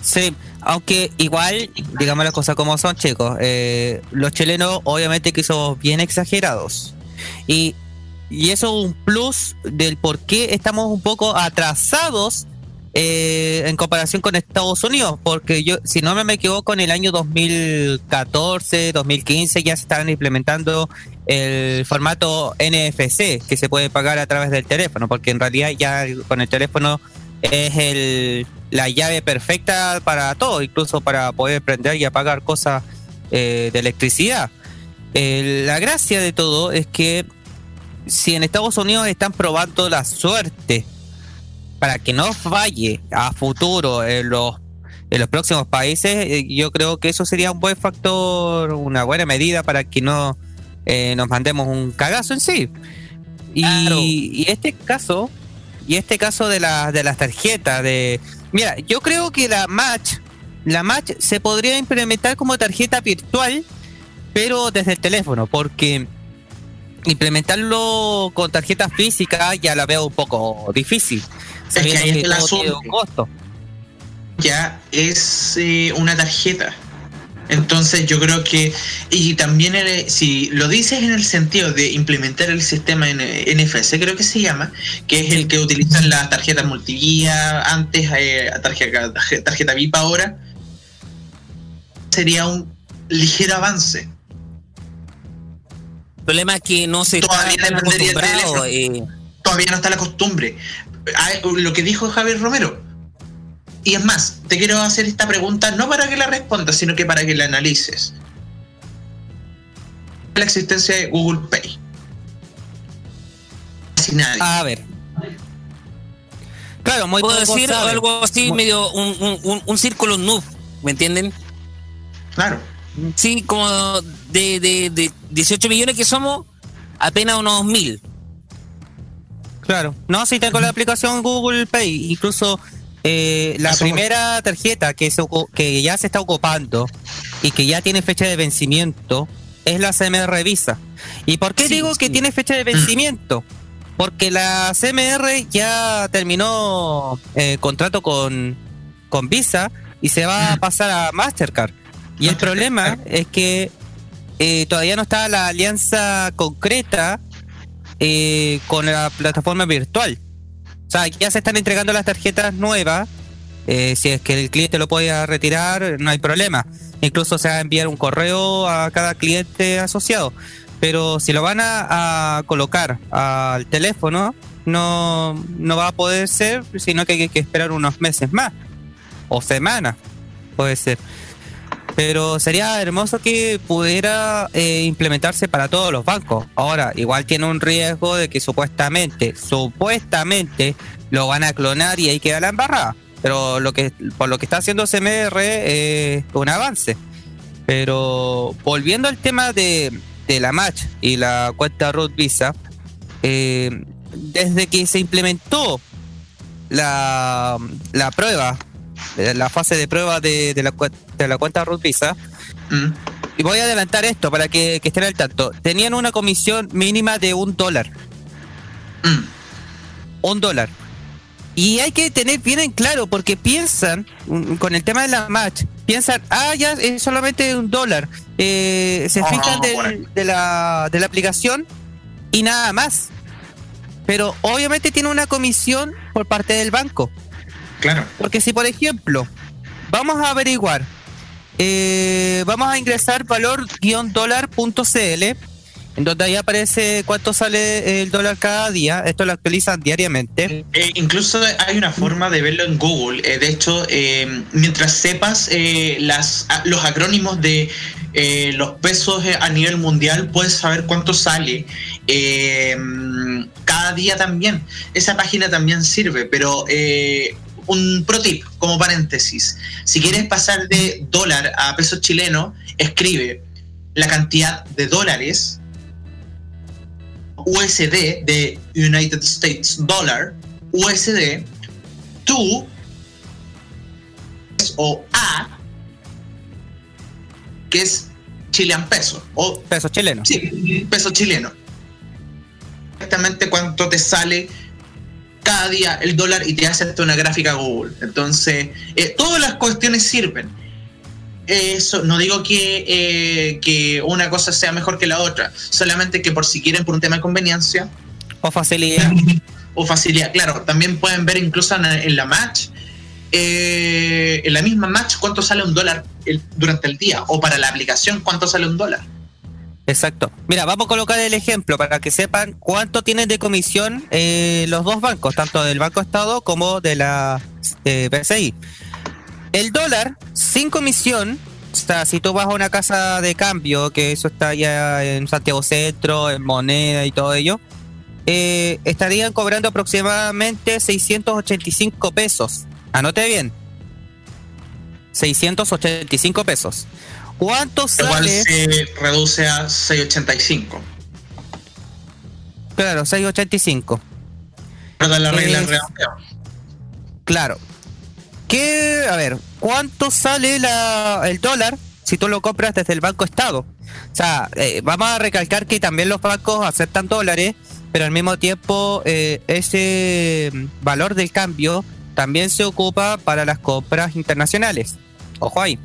Speaker 2: Sí, aunque igual, digamos las cosas como son, chicos, eh, los chilenos obviamente que somos bien exagerados. Y y eso es un plus del por qué estamos un poco atrasados eh, en comparación con Estados Unidos, porque yo, si no me equivoco, en el año 2014, 2015 ya se estaban implementando el formato NFC, que se puede pagar a través del teléfono, porque en realidad ya con el teléfono es el, la llave perfecta para todo, incluso para poder prender y apagar cosas eh, de electricidad. la gracia de todo es que si en Estados Unidos están probando la suerte para que no falle a futuro en los, en los próximos países, eh, yo creo que eso sería un buen factor, una buena medida para que no eh, nos mandemos un cagazo en sí. Y, este caso, y este caso de, la, de las tarjetas, de... Mira, yo creo que la Match, la Match se podría implementar como tarjeta virtual, pero desde el teléfono, porque implementarlo con tarjetas físicas ya la veo un poco difícil.
Speaker 1: Es que ahí es el asunto. Costo. Ya es eh, una tarjeta. Entonces yo creo que, y también si lo dices en el sentido de implementar el sistema en NFC, creo que se llama, que es el que utilizan las tarjetas multivía, antes eh, tarjeta, tarjeta VIP ahora, sería un ligero avance.
Speaker 3: El problema es que no se
Speaker 1: todavía está acostumbrado. Eh. Todavía no está la costumbre lo que dijo Javier Romero. Y es más, te quiero hacer esta pregunta no para que la respondas, sino que para que la analices. La existencia de Google Pay.
Speaker 2: Sin nadie. A ver.
Speaker 3: Claro, muy Puedo decir algo así, medio un, un, círculo noob, ¿me entienden?
Speaker 1: Claro.
Speaker 3: Sí, como de, de, de 18 millones que somos, apenas unos mil.
Speaker 2: Claro, no, si tengo la aplicación Google Pay, incluso eh, la primera tarjeta que, se, que ya se está ocupando y que ya tiene fecha de vencimiento es la CMR Visa. ¿Y por qué digo que tiene fecha de vencimiento? Porque la CMR ya terminó eh, contrato con, con Visa y se va a pasar a Mastercard. Y el problema es que eh, todavía no está la alianza concreta eh, con la plataforma virtual. O sea, ya se están entregando las tarjetas nuevas. Eh, si es que el cliente lo puede retirar, no hay problema. Incluso se va a enviar un correo a cada cliente asociado. Pero si lo van a, colocar al teléfono, no, no va a poder ser, sino que hay que esperar unos meses más. O semanas, puede ser pero sería hermoso que pudiera eh, implementarse para todos los bancos. Ahora, igual tiene un riesgo de que supuestamente, supuestamente lo van a clonar y ahí queda la embarrada. Pero lo que, por lo que está haciendo CMR es un avance. Pero volviendo al tema de, la Match y la cuenta Root Visa, eh, desde que se implementó la, la prueba eh, la fase de prueba de, la, de la cuenta Visa. Mm. Y voy a adelantar esto para que, estén al tanto. Tenían una comisión mínima de un dólar. Mm. Un dólar. Y hay que tener bien en claro, porque piensan, mm, con el tema de la match, piensan, ah, ya es solamente un dólar. Eh, se fijan de, la, de la aplicación y nada más. Pero obviamente tiene una comisión por parte del banco.
Speaker 1: Claro.
Speaker 2: Porque si, por ejemplo, vamos a averiguar, eh, vamos a ingresar valor-dólar.cl, en donde ahí aparece cuánto sale el dólar cada día. Esto lo actualizan diariamente.
Speaker 1: Eh, incluso hay una forma de verlo en Google. Eh, de hecho, mientras sepas las, los acrónimos de los pesos a nivel mundial, puedes saber cuánto sale cada día también. Esa página también sirve, pero un pro tip como paréntesis. Si quieres pasar de dólar a peso chileno, escribe la cantidad de dólares USD de United States Dollar, USD, to o A, que es Chilean peso o
Speaker 2: peso chileno.
Speaker 1: Sí, peso chileno. Exactamente cuánto te sale cada día el dólar y te hace hasta una gráfica Google. Entonces, eh, todas las cuestiones sirven. Eso, no digo que, eh, que una cosa sea mejor que la otra, solamente que por si quieren por un tema de conveniencia.
Speaker 2: O facilidad. [laughs]
Speaker 1: o facilidad, claro. También pueden ver incluso en, la match eh, en la misma match cuánto sale un dólar durante el día o para la aplicación cuánto sale un dólar.
Speaker 2: Exacto. Mira, vamos a colocar el ejemplo para que sepan cuánto tienen de comisión eh, los dos bancos, tanto del Banco Estado como de la eh. El dólar sin comisión, o sea, si tú vas a una casa de cambio, que eso está ya en Santiago Centro, en moneda y todo ello, eh, estarían cobrando aproximadamente 685 pesos. Anote bien. 685 pesos. ¿Cuánto sale?
Speaker 1: se reduce a 685.
Speaker 2: Claro, 685.
Speaker 1: Perdón, la regla
Speaker 2: Eh, Claro. ¿Qué? A ver, ¿cuánto sale la, el dólar si tú lo compras desde el Banco Estado? O sea, eh, vamos a recalcar que también los bancos aceptan dólares, pero al mismo tiempo eh, ese valor del cambio también se ocupa para las compras internacionales. Ojo ahí.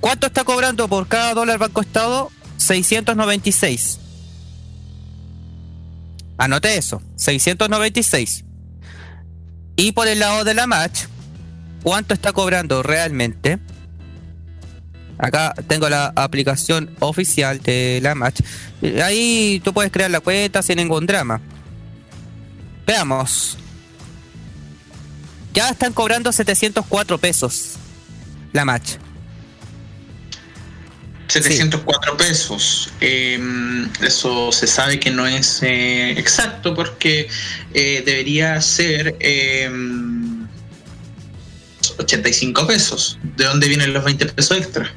Speaker 2: ¿Cuánto está cobrando por cada dólar Banco Estado? 696. Anote eso, 696. Y por el lado de la match, ¿cuánto está cobrando realmente? Acá tengo la aplicación oficial de la match. Ahí tú puedes crear la cuenta sin ningún drama. Veamos. Ya están cobrando 704 pesos la match.
Speaker 1: 704 pesos. Eh, eso se sabe que no es eh, exacto porque eh, debería ser eh, 85 pesos. ¿De dónde vienen los 20 pesos extra?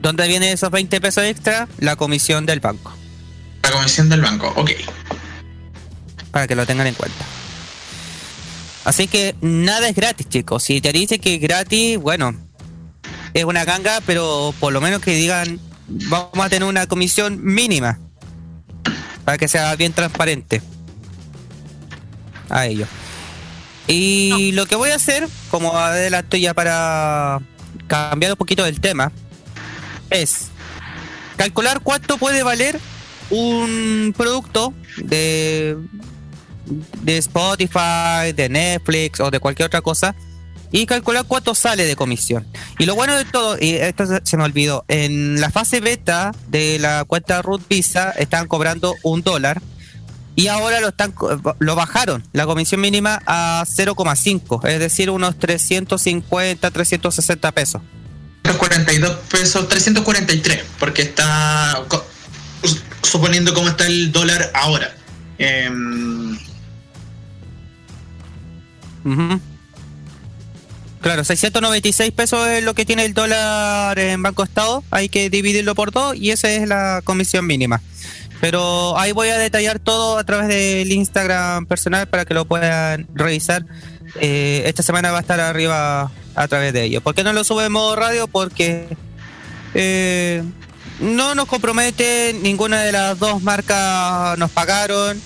Speaker 2: ¿Dónde vienen esos 20 pesos extra? La comisión del banco.
Speaker 1: La comisión del banco, ok.
Speaker 2: Para que lo tengan en cuenta. Así que nada es gratis, chicos. Si te dice que es gratis, bueno, es una ganga, pero por lo menos que digan, vamos a tener una comisión mínima. Para que sea bien transparente. A ello. Y lo que voy a hacer, como adelanto ya para cambiar un poquito del tema, es calcular cuánto puede valer un producto de, de Spotify, de Netflix o de cualquier otra cosa y calcular cuánto sale de comisión. Y lo bueno de todo, y esto se- me olvidó, en la fase beta de la cuenta Root Visa están cobrando un dólar y ahora lo están lo bajaron la comisión mínima a 0,5, es decir, unos 350, 360 pesos.
Speaker 1: 342 pesos, 343, porque está suponiendo cómo está el dólar ahora.
Speaker 2: Ujú. Claro, 696 pesos es lo que tiene el dólar en Banco Estado. Hay que dividirlo por dos y esa es la comisión mínima. Pero ahí voy a detallar todo a través del Instagram personal para que lo puedan revisar. Eh, esta semana va a estar arriba a través de ello. ¿Por qué no lo sube en modo radio? Porque eh, no nos compromete, ninguna de las dos marcas nos pagaron.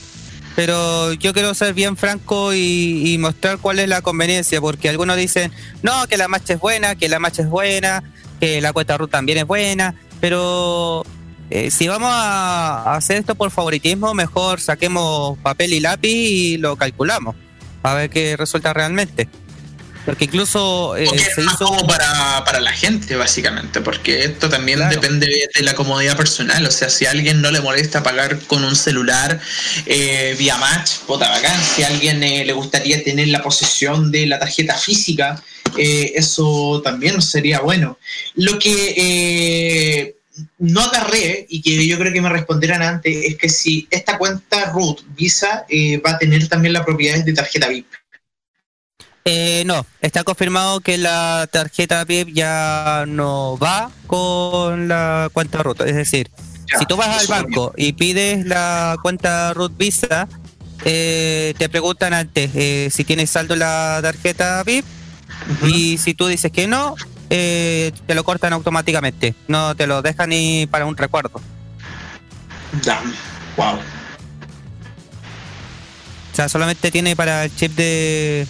Speaker 2: Pero yo quiero ser bien franco y, mostrar cuál es la conveniencia, porque algunos dicen, no, que la marcha es buena, que la marcha es buena, que la cuenta RUT también es buena, pero eh, si vamos a hacer esto por favoritismo, mejor saquemos papel y lápiz y lo calculamos, a ver qué resulta realmente. Porque incluso eh,
Speaker 1: porque
Speaker 2: se hizo...
Speaker 1: como para, para la gente, básicamente, porque esto también
Speaker 2: Claro.
Speaker 1: depende de la comodidad personal. O sea, si a alguien no le molesta pagar con un celular eh, vía match, puta bacán. Si a alguien eh, le gustaría tener la posesión de la tarjeta física, eh, eso también sería bueno. Lo que eh, no agarré y que yo creo que me responderán antes es que si esta cuenta root Visa eh, va a tener también las propiedades de tarjeta VIP.
Speaker 2: Eh, no, está confirmado que la tarjeta VIP ya no va con la cuenta RUT. Es decir,
Speaker 1: Ya,
Speaker 2: si tú vas al banco y pides la cuenta RUT Visa, eh, te preguntan antes eh, si tienes saldo la tarjeta VIP y si tú dices que no, eh, te lo cortan automáticamente. No te lo dejan ni para un recuerdo.
Speaker 1: Damn. Wow.
Speaker 2: O sea, solamente tiene para el chip de,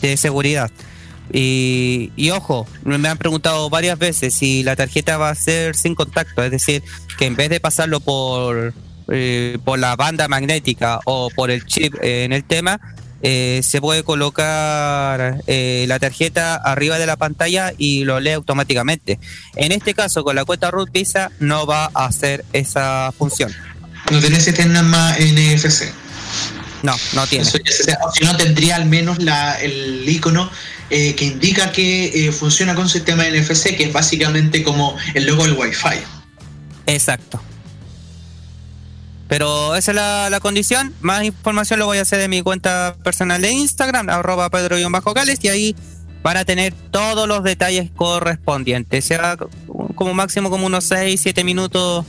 Speaker 2: de seguridad. Y, y ojo, me han preguntado varias veces si la tarjeta va a ser sin contacto, es decir, que en vez de pasarlo por, eh, por la banda magnética o por el chip eh, en el tema, eh, se puede colocar la tarjeta arriba de la pantalla y lo lee automáticamente. En este caso, con la cuenta Root Visa no va a hacer esa función.
Speaker 1: No tiene sistema NFC.
Speaker 2: No, no tiene.
Speaker 1: Eso o si no, tendría al menos la, el icono eh, que indica que eh, funciona con sistema NFC, que es básicamente como el logo del Wi-Fi.
Speaker 2: Exacto. Pero esa es la, la condición. Más información lo voy a hacer de mi cuenta personal de Instagram, arroba pedro-gales, y ahí van a tener todos los detalles correspondientes. Sea como máximo como unos 6, 7 minutos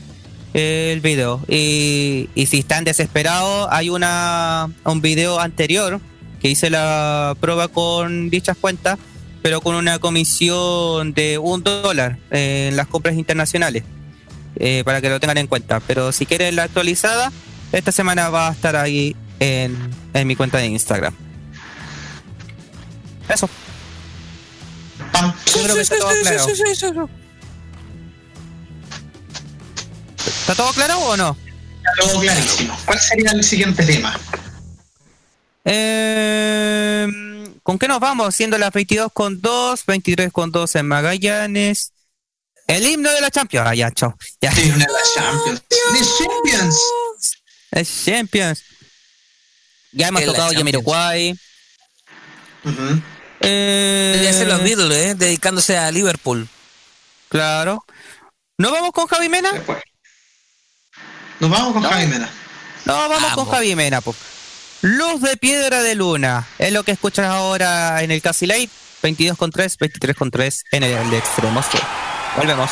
Speaker 2: el video. Y, y si están desesperados, hay una un video anterior que hice la prueba con dichas cuentas, pero con una comisión de un dólar en las compras internacionales eh, para que lo tengan en cuenta. Pero si quieren la actualizada, esta semana va a estar ahí en, en mi cuenta de Instagram. Eso. Yo creo que está todo claro. ¿Está todo claro o no?
Speaker 1: Todo clarísimo. ¿Cuál sería el siguiente tema?
Speaker 2: Eh, ¿Con qué nos vamos? Siendo las 22 con 2, 23 con 2 en Magallanes. El himno de la Champions. Ah, ya, chao. Ya.
Speaker 1: Sí, una de las Champions. [laughs] The Champions.
Speaker 2: Es Champions. Ya hemos
Speaker 3: la
Speaker 2: tocado. Yamiroquai.
Speaker 1: Ujú.
Speaker 2: Eh,
Speaker 3: Debería ser los Beatles, ¿eh? Dedicándose a Liverpool.
Speaker 2: Claro. ¿No vamos con Javi Mena?
Speaker 1: Después. Nos vamos con
Speaker 2: No.
Speaker 1: Javi Mena.
Speaker 2: No, vamos
Speaker 3: Vamos.
Speaker 2: con Javi Mena, po. Luz de piedra de luna. Es lo que escuchas ahora en el Casi Late. 22 con 3, 23 con 3 en el, el extremo. Volvemos.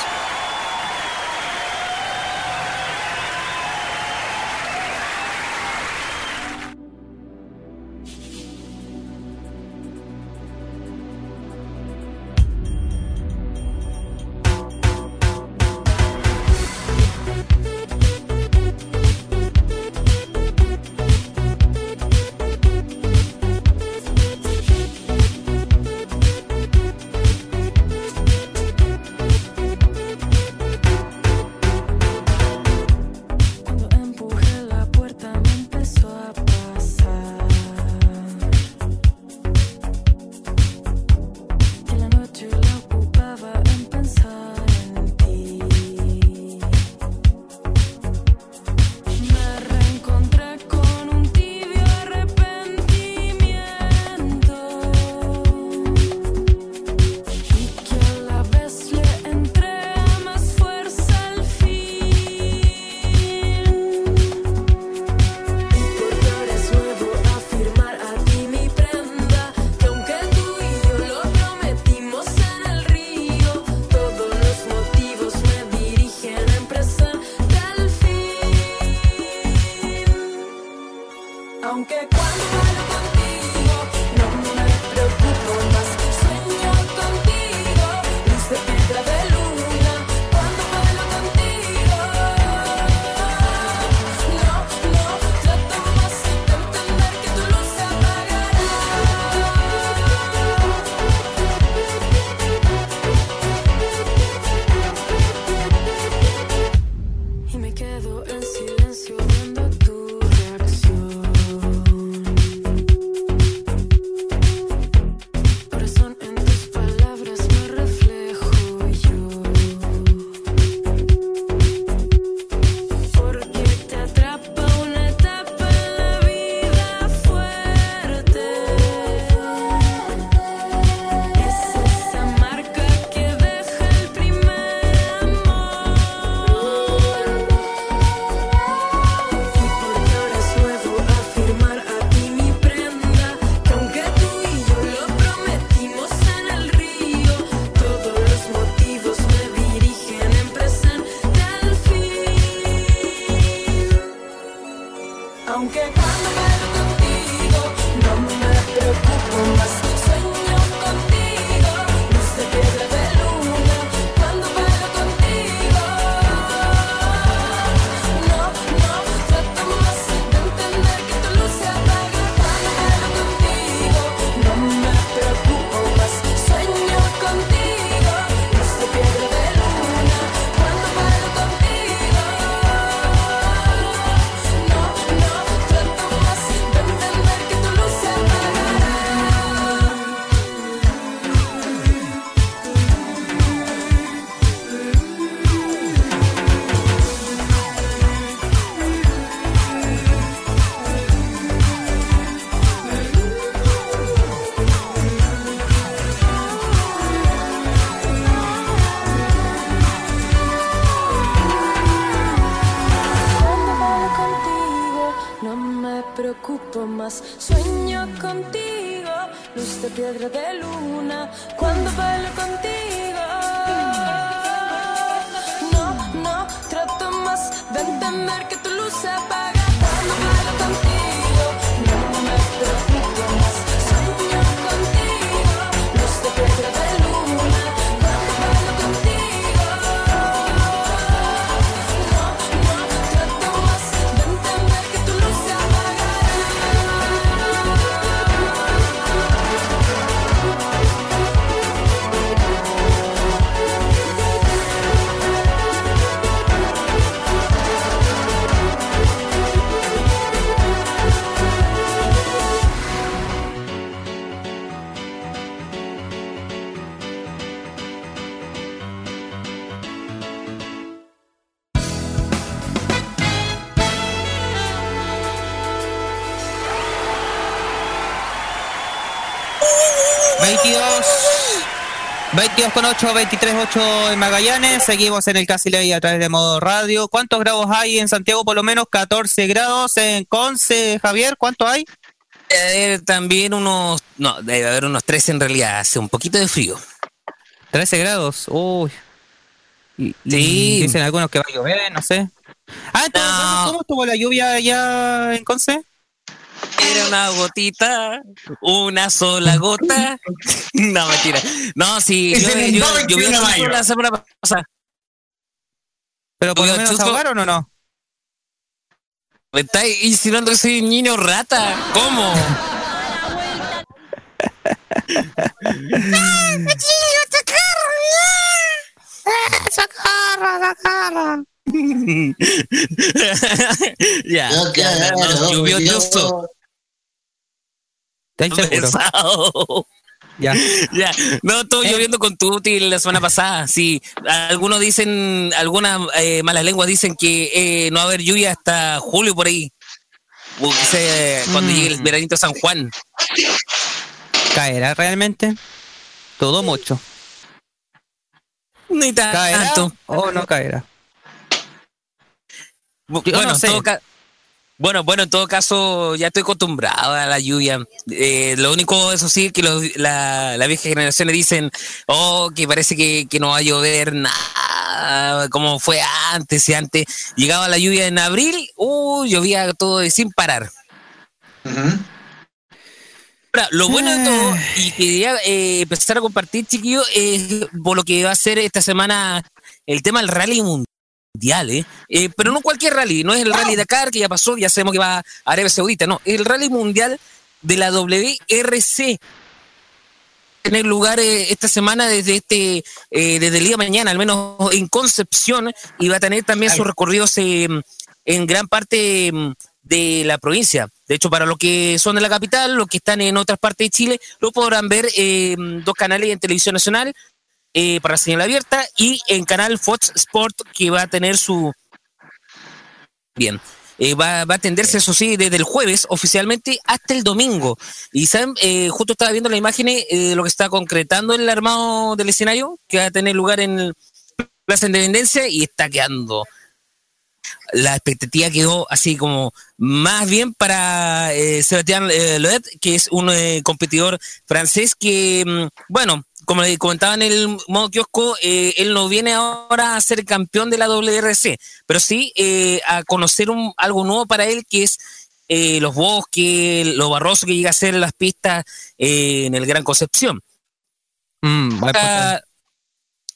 Speaker 2: 22 con 8, 23 8 en Magallanes. Seguimos en el Casi Ley a través de modo radio. ¿Cuántos grados hay en Santiago? Por lo menos 14 grados. En Conce, Javier, ¿cuánto hay?
Speaker 3: Debe haber también unos, no, debe haber unos 13 en realidad, hace un poquito de frío.
Speaker 2: 13 grados. Uy. Y,
Speaker 3: Sí.
Speaker 2: Dicen algunos que va a llover, no sé. Ah, en todo
Speaker 3: No.
Speaker 2: ¿cómo estuvo la lluvia allá en Conce?
Speaker 3: Era una gotita, una sola gota. [laughs] No, mentira. No, sí, yo, yo,
Speaker 1: 21
Speaker 3: llovió
Speaker 1: de mayo.
Speaker 3: chuzo la semana pasada.
Speaker 2: ¿Pero por lo menos ahogaron o no?
Speaker 3: ¿Me está insinuando que soy un niño rata? ¿Cómo? [laughs] [laughs] ya, ya, ya, no, llovió chuzo.
Speaker 2: ¿Estáis seguros?
Speaker 3: Pesado.
Speaker 2: Ya.
Speaker 3: Ya, no, estuvo
Speaker 2: Eh.
Speaker 3: lloviendo con tuti la semana pasada. Sí, algunos dicen, algunas eh, malas lenguas dicen que eh, no va a haber lluvia hasta julio por ahí. Cuando
Speaker 2: Mm.
Speaker 3: llegue el veranito San Juan.
Speaker 2: ¿Caerá realmente? Todo mucho.
Speaker 3: Ni
Speaker 2: ¿Caerá
Speaker 3: tanto.
Speaker 2: o no caerá? Yo
Speaker 3: bueno,
Speaker 2: no sé.
Speaker 3: en todo ca- bueno, bueno, en todo caso, ya estoy acostumbrado a la lluvia. Eh, lo único, eso sí, que los- la, la vieja generación le dicen, oh, que parece que, que no va a llover nada, como fue antes, y antes llegaba la lluvia en abril, uh, llovía todo de- sin parar. Ahora, lo bueno de todo, y quería eh, empezar a compartir, chiquillos, es por lo que va a ser esta semana el tema del rally mundial, ¿eh? Eh, pero no cualquier rally, no es el rally Dakar que ya pasó, ya sabemos que va a Arabia Saudita, no, el rally mundial de la WRC. Tener lugar eh, esta semana desde este eh, desde el día de mañana, al menos en Concepción, y va a tener también sus recorridos en gran parte mm, de la provincia. De hecho, para los que son de la capital, los que están en otras partes de Chile, lo podrán ver eh, dos canales en televisión nacional eh, para señal abierta y en canal Fox Sport que va a tener su bien. Eh, va, va a atenderse, eso sí, desde el jueves oficialmente hasta el domingo. Y saben, Eh, justo estaba viendo las imágenes eh, de lo que está concretando el armado del escenario, que va a tener lugar en Plaza Independencia y está quedando. La expectativa quedó así como más bien para eh, Sebastián eh, Loeb, que es un eh, competidor francés que, mm, bueno, como le comentaba en el modo kiosco, eh, él no viene ahora a ser campeón de la WRC, pero sí eh, a conocer un, algo nuevo para él, que es eh, los bosques, lo barroso que llega a ser las pistas eh, en el Gran Concepción.
Speaker 2: Mm,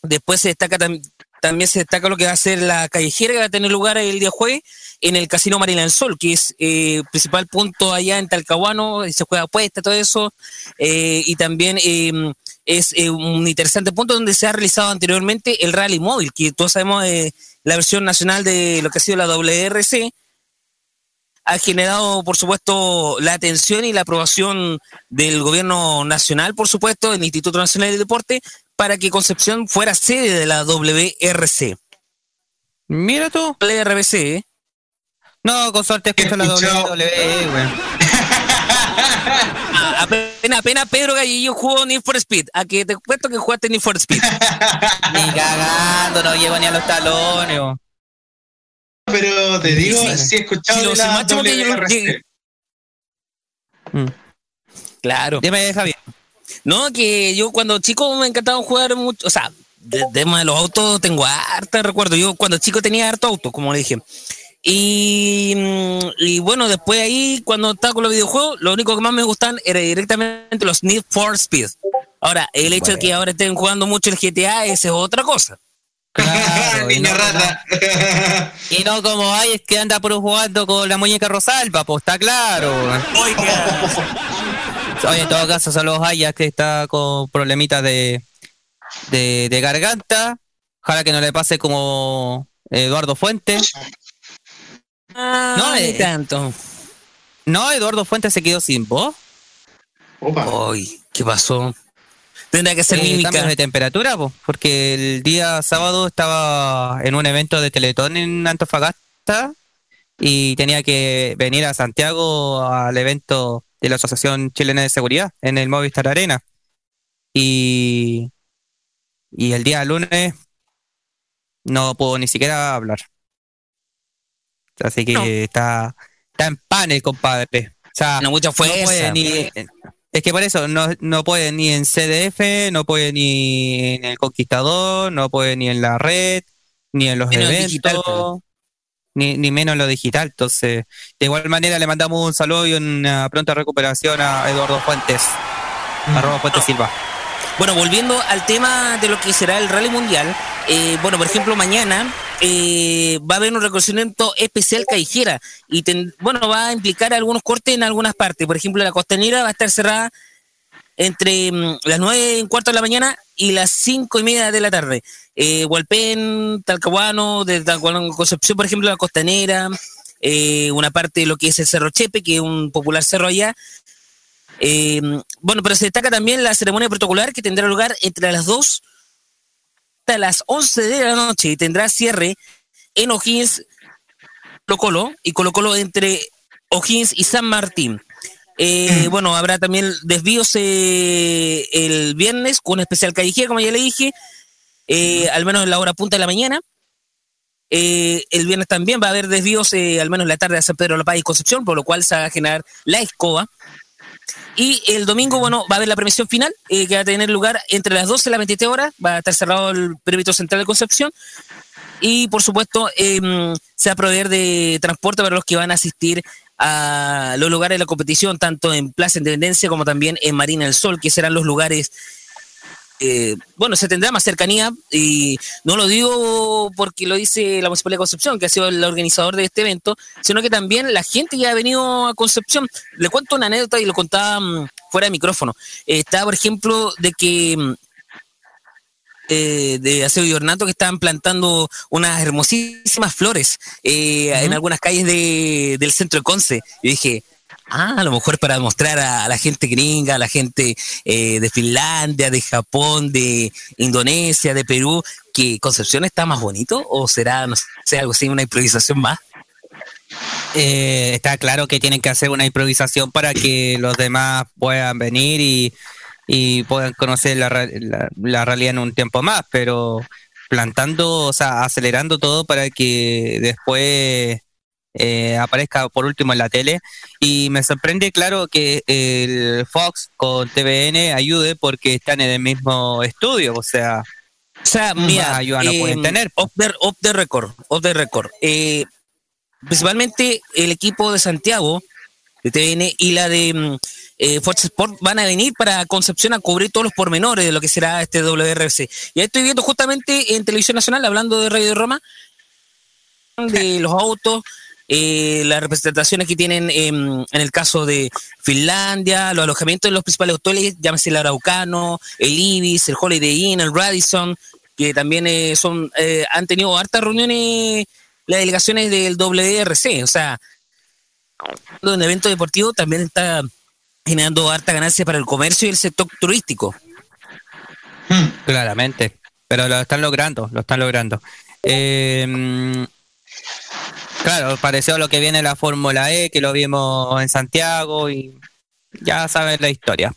Speaker 3: Después se destaca tam- también se destaca lo que va a ser la callejera que va a tener lugar el día jueves en el Casino Marina del Sol, que es eh, principal punto allá en Talcahuano, se juega apuesta, todo eso, eh, y también eh, es eh, un interesante punto donde se ha realizado anteriormente el rally móvil, que todos sabemos eh, la versión nacional de lo que ha sido la WRC, ha generado, por supuesto, la atención y la aprobación del gobierno nacional, por supuesto, del Instituto Nacional del Deporte, para que Concepción fuera sede de la WRC.
Speaker 2: Mira tú.
Speaker 3: WRBC, ¿eh?
Speaker 2: No, con suerte escucho la. WWE, güey. [laughs]
Speaker 3: Ah, apenas, apenas Pedro Gallillo jugó Need for Speed. A que te cuento que jugaste Need for Speed. [laughs]
Speaker 2: Ni cagando, no llego ni a los talones. bo.
Speaker 1: Pero te digo,
Speaker 3: Sí.
Speaker 1: sí he escuchado
Speaker 3: Sí, lo
Speaker 1: de la
Speaker 3: máximo que yo-
Speaker 1: WRC.
Speaker 2: Mm.
Speaker 3: Claro.
Speaker 2: Dime, Javier.
Speaker 3: No, que yo cuando chico me encantaba jugar mucho, o sea, de tema de los autos tengo harta recuerdo. Yo cuando chico tenía harto auto, como le dije. Y, mm, y bueno, después ahí, cuando estaba con los videojuegos, lo único que más me gustaban era directamente los Need for Speed. Ahora, el hecho de que ahora estén jugando mucho el GTA, esa es otra cosa.
Speaker 2: Claro, [laughs] y, no,
Speaker 1: Niña rata.
Speaker 2: y no como hay es que anda por jugando con la muñeca Rosalba, pues está claro. Oye, en todo caso, saludos a Aya que está con problemitas de, de, de garganta. Ojalá que no le pase como Eduardo Fuentes.
Speaker 3: Ah,
Speaker 2: No, eh,
Speaker 3: tanto.
Speaker 2: No, Eduardo Fuentes se quedó sin voz.
Speaker 1: Opa.
Speaker 3: Ay, ¿qué pasó? Tendrá que ser
Speaker 2: Eh,
Speaker 3: mímica.
Speaker 2: de temperatura, po, porque el día sábado estaba en un evento de Teletón en Antofagasta y tenía que venir a Santiago al evento de la Asociación Chilena de Seguridad en el Movistar Arena. Y, y el día lunes no puedo ni siquiera hablar. Así que
Speaker 3: No.
Speaker 2: está, está en pan el compadre. O sea,
Speaker 3: No, mucha
Speaker 2: no puede
Speaker 3: fuerza.
Speaker 2: ni- es que por eso no, no puede ni en CDF, no puede ni en el Conquistador, no puede ni en la red, ni en los
Speaker 3: Menos
Speaker 2: eventos,
Speaker 3: digital,
Speaker 2: ni, ni menos en lo digital. Entonces, de igual manera le mandamos un saludo y una pronta recuperación a Eduardo Fuentes,
Speaker 3: Mm.
Speaker 2: arroba Fuentes Silva.
Speaker 3: Bueno, volviendo al tema de lo que será el Rally Mundial, eh, bueno, por ejemplo, mañana eh, va a haber un reconocimiento especial callejera y, ten- bueno, va a implicar algunos cortes en algunas partes. Por ejemplo, la costanera va a estar cerrada entre mm, las nueve y cuarto de la mañana y las cinco y media de la tarde. Eh, Hualpén, Talcahuano, de Talcahuano, Concepción, por ejemplo, la costanera, eh, una parte de lo que es el Cerro Chepe, que es un popular cerro allá, eh, bueno, pero se destaca también la ceremonia protocolar que tendrá lugar entre las 2 hasta las 11 de la noche y tendrá cierre en O'Higgins, Colo Colo y Colo Colo entre O'Higgins y San Martín. Eh, bueno, habrá también desvíos eh, el viernes con especial callejera, como ya le dije, eh, al menos en la hora punta de la mañana. El viernes también va a haber desvíos, al menos en la tarde, a San Pedro la Paz y Concepción, por lo cual se va a generar la escoba. Y el domingo, bueno, va a haber la premiación final, eh, que va a tener lugar entre las 12 y las 23 horas. Va a estar cerrado el perímetro central de Concepción. Y, por supuesto, em, se va a proveer de transporte para los que van a asistir a los lugares de la competición, tanto en Plaza Independencia como también en Marina del Sol, que serán los lugares eh, bueno, se tendrá más cercanía y no lo digo porque lo dice la Municipalidad de Concepción, que ha sido el organizador de este evento, sino que también la gente que ha venido a Concepción. Le cuento una anécdota y lo contaba mm, fuera de micrófono. Eh, está, por ejemplo, de que mm, eh, de Aseo y Ornato que estaban plantando unas hermosísimas flores eh, en algunas calles de- del centro de Conce. Yo dije, ah, a lo mejor para mostrar a, la gente gringa, a la gente eh, de Finlandia, de Japón, de Indonesia, de Perú, que Concepción está más bonito o será, no sé, algo así, una improvisación más.
Speaker 2: Eh, está claro que tienen que hacer una improvisación para que los demás puedan venir y, puedan conocer la realidad en un tiempo más, pero plantando, o sea, acelerando todo para que después eh, aparezca por último en la tele. Y me sorprende, claro, que el Fox con TVN ayude porque están en el mismo estudio, o sea,
Speaker 3: O sea, mira,
Speaker 2: Más ayuda no pueden tener.
Speaker 3: Off the, off the record, off the record. Eh, principalmente el equipo de Santiago, de TVN, y la de mm, eh, Fox Sport van a venir para Concepción a cubrir todos los pormenores de lo que será este WRC. Y ahí estoy viendo justamente en Televisión Nacional, hablando de Radio de Roma, de los autos, eh, las representaciones que tienen em, en el caso de Finlandia, los alojamientos de los principales hoteles, llámese el Araucano, el Ibis, el Holiday Inn, el Radisson, que también eh, son eh, han tenido hartas reuniones las delegaciones del WRC, o sea, en el evento deportivo también está generando harta ganancia para el comercio y el sector turístico.
Speaker 2: Claramente, pero lo están logrando, lo están logrando. Eh, mm, claro, pareció lo que viene la Fórmula E, que lo vimos en Santiago y ya sabes la historia.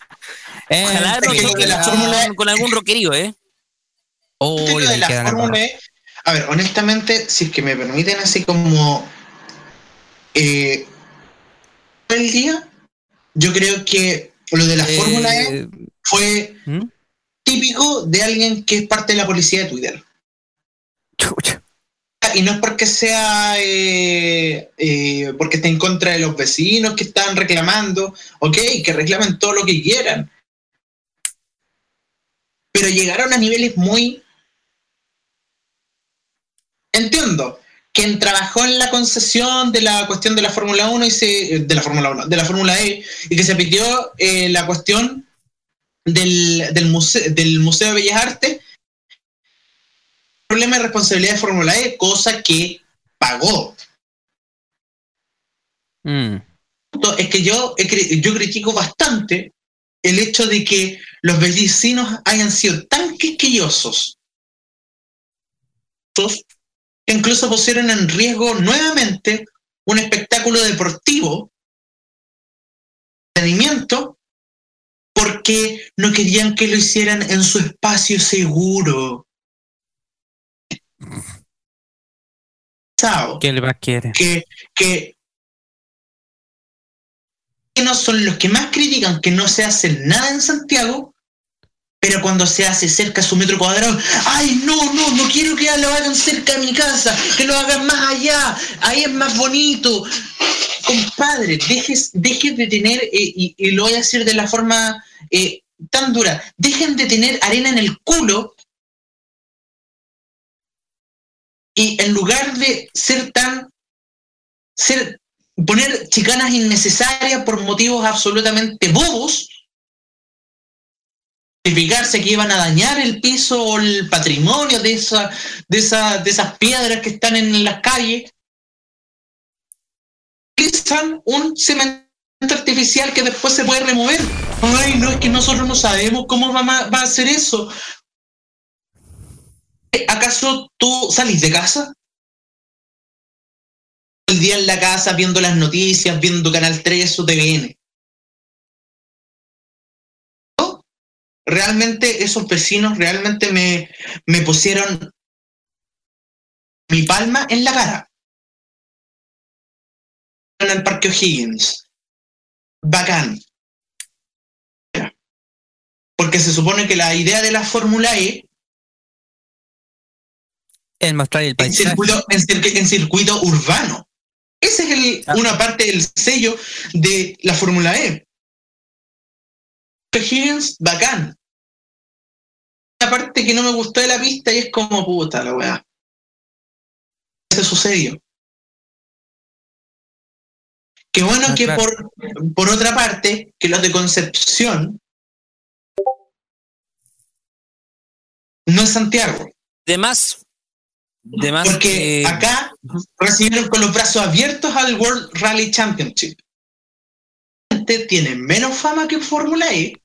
Speaker 2: Eh,
Speaker 3: Ojalá toque
Speaker 1: la
Speaker 3: con-
Speaker 1: Fórmula-
Speaker 3: con algún roquerío, ¿eh?
Speaker 1: Lo de la Fórmula E, a ver, honestamente, si es que me permiten así como eh, el día, yo creo que lo de la
Speaker 2: Eh,
Speaker 1: Fórmula E fue
Speaker 2: ¿hmm?
Speaker 1: típico de alguien que es parte de la policía de Twitter.
Speaker 2: Chucha.
Speaker 1: Y no es porque sea eh, eh, porque esté en contra de los vecinos que están reclamando, ok, que reclamen todo lo que quieran. Pero llegaron a niveles muy. Entiendo. Quien trabajó en la concesión de la cuestión de la Fórmula 1 y se. de la Fórmula 1, de la Fórmula E, y que se pidió eh, la cuestión del, del, museo, del Museo de Bellas Artes problema de responsabilidad de Fórmula E, cosa que pagó.
Speaker 2: Mm.
Speaker 1: Es que yo, yo critico bastante el hecho de que los vecinos hayan sido tan quisquillosos que incluso pusieron en riesgo nuevamente un espectáculo deportivo, entretenimiento, porque no querían que lo hicieran en su espacio seguro. Sao
Speaker 2: ¿Qué le va a querer?
Speaker 1: que, que no son los que más critican que no se hace nada en Santiago, pero cuando se hace cerca a su metro cuadrado, ay no, no, no quiero que lo hagan cerca de mi casa, que lo hagan más allá, ahí es más bonito. Compadre, dejes, dejes de tener, eh, y, y lo voy a decir de la forma eh, tan dura, dejen de tener arena en el culo y en lugar de ser tan ser poner chicanas innecesarias por motivos absolutamente bobos justificarse que iban a dañar el piso o el patrimonio de esa, de esa, de esas piedras que están en las calles utilizan un cemento artificial que después se puede remover. Ay no es que nosotros no sabemos cómo va, va a hacer eso ¿acaso tú salís de casa? el día en la casa viendo las noticias, viendo Canal 3 o TVN. ¿No? Realmente esos vecinos realmente me, me pusieron mi palma en la cara. En el Parque O'Higgins. Bacán. Porque se supone que la idea de la Fórmula E
Speaker 2: El mostrar el
Speaker 1: en
Speaker 2: paisaje.
Speaker 1: circuito, en, cir- en circuito urbano. Esa es el-
Speaker 2: Ah.
Speaker 1: una parte del sello de la Fórmula E. Higgins, bacán. La parte que no me gustó de la pista y es como puta la weá. Eso sucedió. Qué bueno
Speaker 2: Ah,
Speaker 1: que
Speaker 2: claro.
Speaker 1: por, por otra parte, que los de Concepción no es Santiago.
Speaker 3: De más. De más.
Speaker 1: Porque acá recibieron con los brazos abiertos al World Rally Championship. Tiene menos fama que Fórmula E,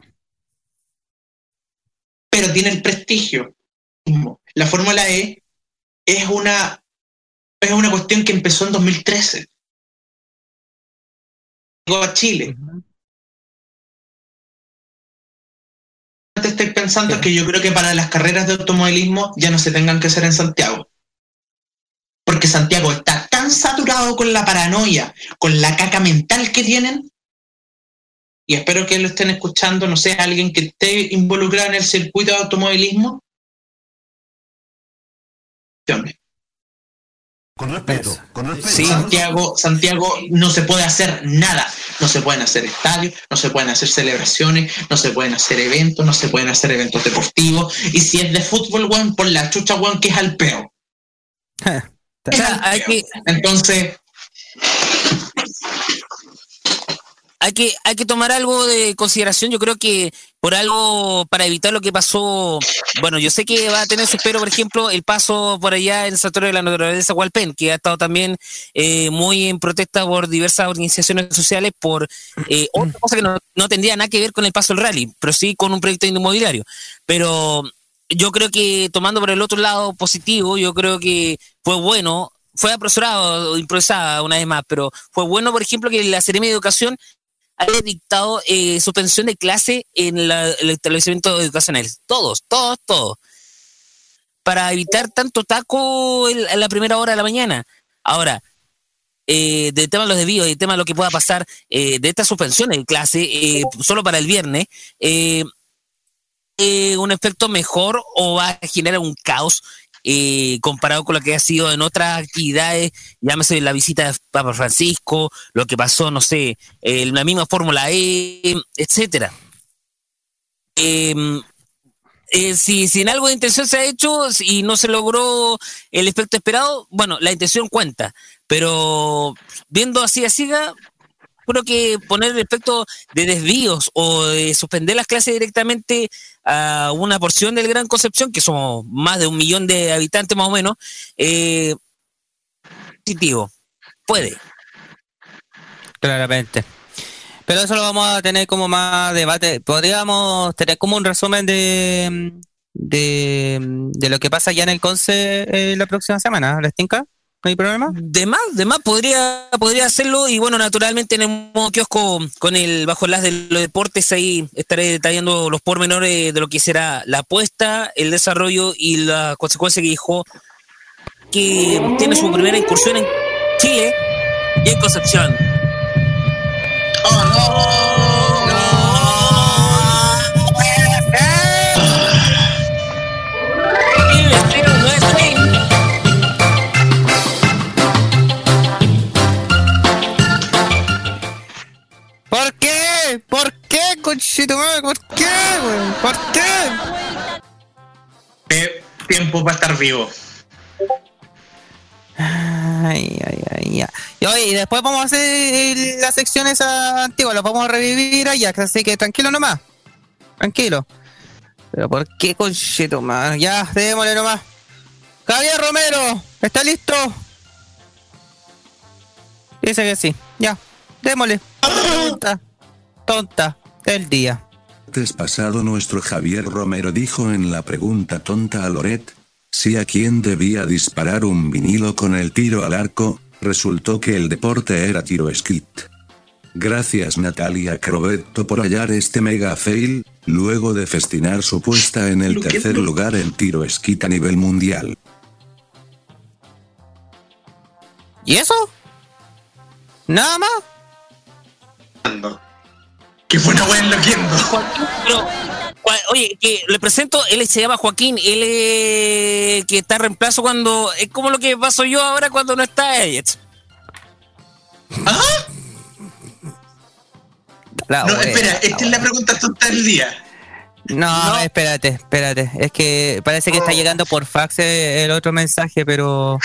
Speaker 1: pero tiene el prestigio. La Fórmula E es una, es una cuestión que empezó en 2013. Llegó a Chile. Estoy pensando que yo creo que para las carreras de automovilismo ya no se tengan que hacer en Santiago porque Santiago está tan saturado con la paranoia, con la caca mental que tienen, y espero que lo estén escuchando, no sé, alguien que esté involucrado en el circuito de automovilismo.
Speaker 4: Con respeto, con respeto.
Speaker 3: Sí.
Speaker 1: Santiago, Santiago no se puede hacer nada. No se pueden hacer estadios, no se pueden hacer celebraciones, no se pueden hacer eventos, no se pueden hacer eventos deportivos. Y si es de fútbol, weón, por la chucha, weón, que es al peo. [laughs]
Speaker 3: o sea, hay que,
Speaker 1: Entonces,
Speaker 3: hay que, hay que tomar algo de consideración. Yo creo que por algo, para evitar lo que pasó, bueno, yo sé que va a tener su espero, por ejemplo, el paso por allá en el Santuario de la Naturaleza Hualpén, que ha estado también eh, muy en protesta por diversas organizaciones sociales por eh, otra cosa que no, no tendría nada que ver con el paso del rally, pero sí con un proyecto inmobiliario. Pero yo creo que tomando por el otro lado positivo, yo creo que fue bueno, fue apresurado, improvisada una vez más, pero fue bueno, por ejemplo, que la Seremi de Educación haya dictado eh, suspensión de clase en la- el establecimiento educacional. Todos, todos, todos. Para evitar tanto taco en- la primera hora de la mañana. Ahora, eh, del tema de los desvíos y el tema de lo que pueda pasar eh, de esta suspensión en clase eh, solo para el viernes, eh, eh, un efecto mejor o va a generar un caos eh, comparado con lo que ha sido en otras actividades, llámese la visita de Papa Francisco, lo que pasó, no sé, en la misma Fórmula E, etcétera. Eh, eh, si, si en algo de intención se ha hecho y no se logró el efecto esperado, bueno, la intención cuenta, pero viendo así a siga, creo que poner el efecto de desvíos o de suspender las clases directamente a una porción del Gran Concepción, que somos más de un millón de habitantes más o menos, eh, positivo, puede.
Speaker 2: Claramente. Pero eso lo vamos a tener como más debate. Podríamos tener como un resumen de, de, lo que pasa ya en el Conce eh, la próxima semana. ¿Les tinca? ¿No hay problema?
Speaker 3: De más, de más podría, podría hacerlo y bueno, naturalmente en el modo kiosco con el bajo las de los deportes ahí estaré detallando los pormenores de lo que será la apuesta, el desarrollo y la consecuencia que dijo que tiene su primera incursión en Chile y en Concepción. Y
Speaker 2: ¿Por qué? ¿Por qué, conchito madre? ¿Por qué, güey? ¿Por qué?
Speaker 1: Eh, tiempo para estar vivo.
Speaker 2: Ay, ay, ay, ya. Y, después vamos a hacer las secciones antiguas, las vamos a revivir allá, así que tranquilo nomás. Tranquilo. Pero ¿por qué, conchito? Ya, démosle nomás. Javier Romero, ¿está listo? Dice que sí. Ya, démosle. Tonta, tonta del día.
Speaker 5: martes pasado nuestro Javier Romero dijo en la pregunta tonta a Loret, si a quién debía disparar un vinilo con el tiro al arco, resultó que el deporte era tiro esquit. Gracias Natalia Crovetto por hallar este mega fail, luego de festinar su puesta en el tercer lugar en tiro esquit a nivel mundial.
Speaker 2: ¿Y eso? ¿Nada más?
Speaker 1: Que fue una buena loquiendo.
Speaker 3: Joaquín, pero, oye, que le presento, él se llama Joaquín, él es que está en reemplazo cuando, es como lo que paso yo ahora cuando no está ella.
Speaker 2: La
Speaker 1: No,
Speaker 2: wea,
Speaker 1: espera, esta es la
Speaker 2: wea.
Speaker 1: pregunta tonta del día.
Speaker 2: No, espérate, espérate. Es que parece que está llegando por fax eh, el otro mensaje, pero.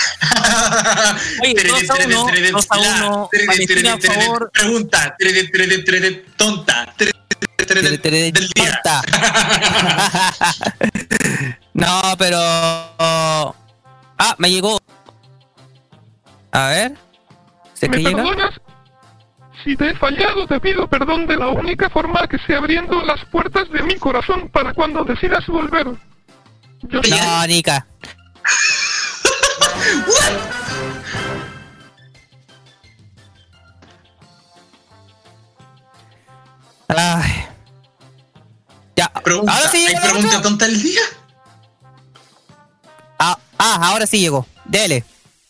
Speaker 3: Oye, dos a uno, dos a uno, Valentina, a favor.
Speaker 1: Pregunta, tonta, del día.
Speaker 2: Tonta. no, pero. Ah, me llegó. A ver. ¿Se que
Speaker 6: ¿Me
Speaker 2: llega?
Speaker 6: Si te he fallado, te pido perdón de la única forma que sé abriendo las puertas de mi corazón para cuando decidas volver. Yo
Speaker 2: No, Nika. Ay. Ya.
Speaker 1: Pregunta,
Speaker 2: ahora sí
Speaker 1: ¿hay pregunta
Speaker 2: otra?
Speaker 1: tonta del día?
Speaker 2: Ah, ah, ahora sí llegó. Dele.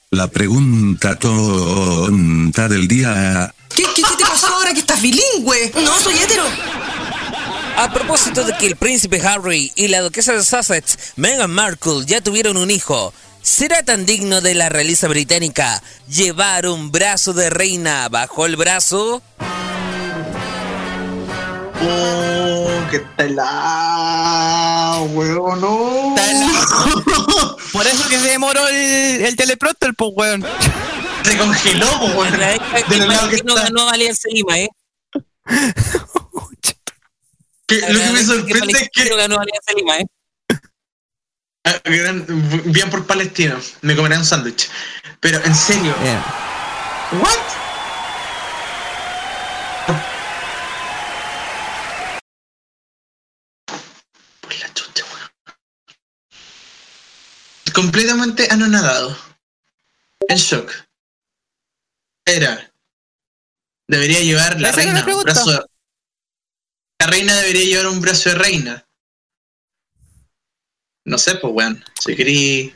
Speaker 5: La pregunta tonta del día.
Speaker 7: ¿Qué, qué, qué te pasó ahora que estás bilingüe? No, soy hetero.
Speaker 3: A propósito de que el príncipe Harry y la duquesa de Sussex, Meghan Markle, ya tuvieron un hijo, ¿será tan digno de la realeza británica llevar un brazo de reina bajo el brazo?
Speaker 1: Oh, qué pelado, weón, no. [laughs]
Speaker 2: Por eso que se demoró el, el teleprompter, pues, weón.
Speaker 1: Se congeló, po, weón. De
Speaker 3: que
Speaker 1: lo lado que
Speaker 3: Valentino
Speaker 1: está.
Speaker 3: ganó Alianza Lima, ¿eh?
Speaker 1: Que lo que me sorprende es que
Speaker 3: ganó Alianza Lima, ¿eh?
Speaker 1: Ah, gran- bien por palestino, me comeré un sándwich. Pero en serio,
Speaker 2: Bien.
Speaker 1: ¿what? Por la chucha, weón. Completamente anonadado. En shock. Era. Debería llevar la reina
Speaker 2: la
Speaker 1: un brazo. La reina debería llevar un brazo de reina. No sé, pues weón. Si querí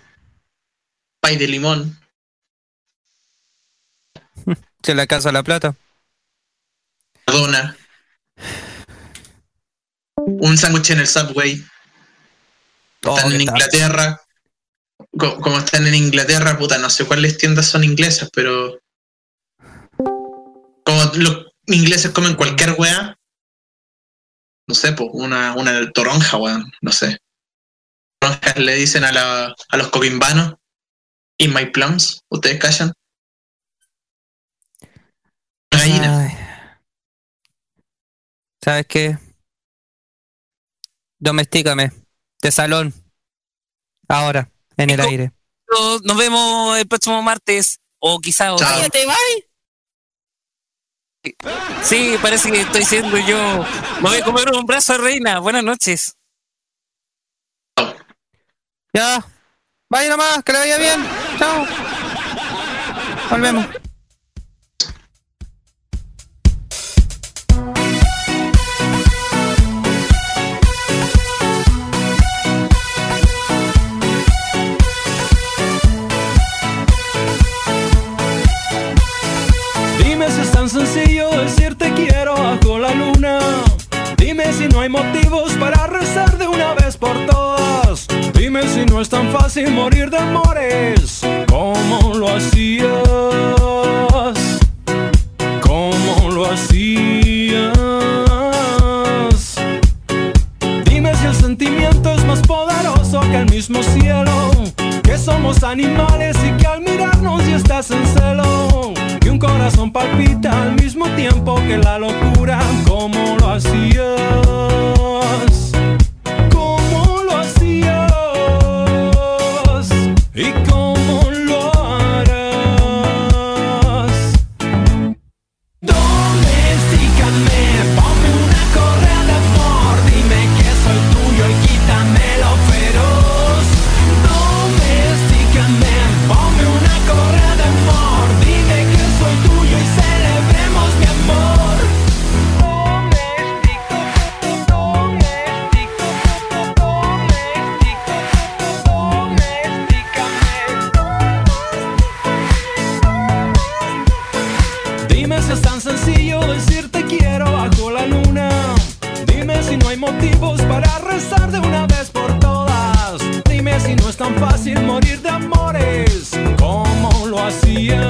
Speaker 1: pay de limón. [laughs]
Speaker 2: Se le alcanza la plata.
Speaker 1: Madonna. Un sándwich en el Subway.
Speaker 2: Oh,
Speaker 1: Están en
Speaker 2: tal.
Speaker 1: Inglaterra. Co- Como están en Inglaterra, puta, no sé cuáles tiendas son inglesas, pero. Como los ingleses comen cualquier weá. No sé, pues, una, una toronja, weón, no sé. Toronjas le dicen a, la, a los copimbanos. In my plums, ustedes callan. Una gallina.
Speaker 2: Ay. ¿Sabes qué? Domestícame. De salón. Ahora, en el aire.
Speaker 3: Nos- vemos el próximo martes. O quizá otro.
Speaker 1: Chao.
Speaker 3: Sí, parece que estoy siendo yo. Me voy a comer un brazo reina. Buenas noches.
Speaker 2: Ya. Vaya nomás, que le vaya bien. Chao. Volvemos.
Speaker 8: Tan sencillo decir te quiero bajo la luna. Dime si no hay motivos para rezar de una vez por todas. Dime si no es tan fácil morir de amores. como lo hacías? ¿Cómo lo hacías? Dime si el sentimiento es más poderoso que el mismo cielo. Que somos animales y que al mirarnos ya estás en celo. Que un corazón palpita al mismo tiempo que la locura. ¿Cómo lo hacías? Rezar de una vez por todas. Dime si no es tan fácil morir de amores. ¿Cómo lo hacías?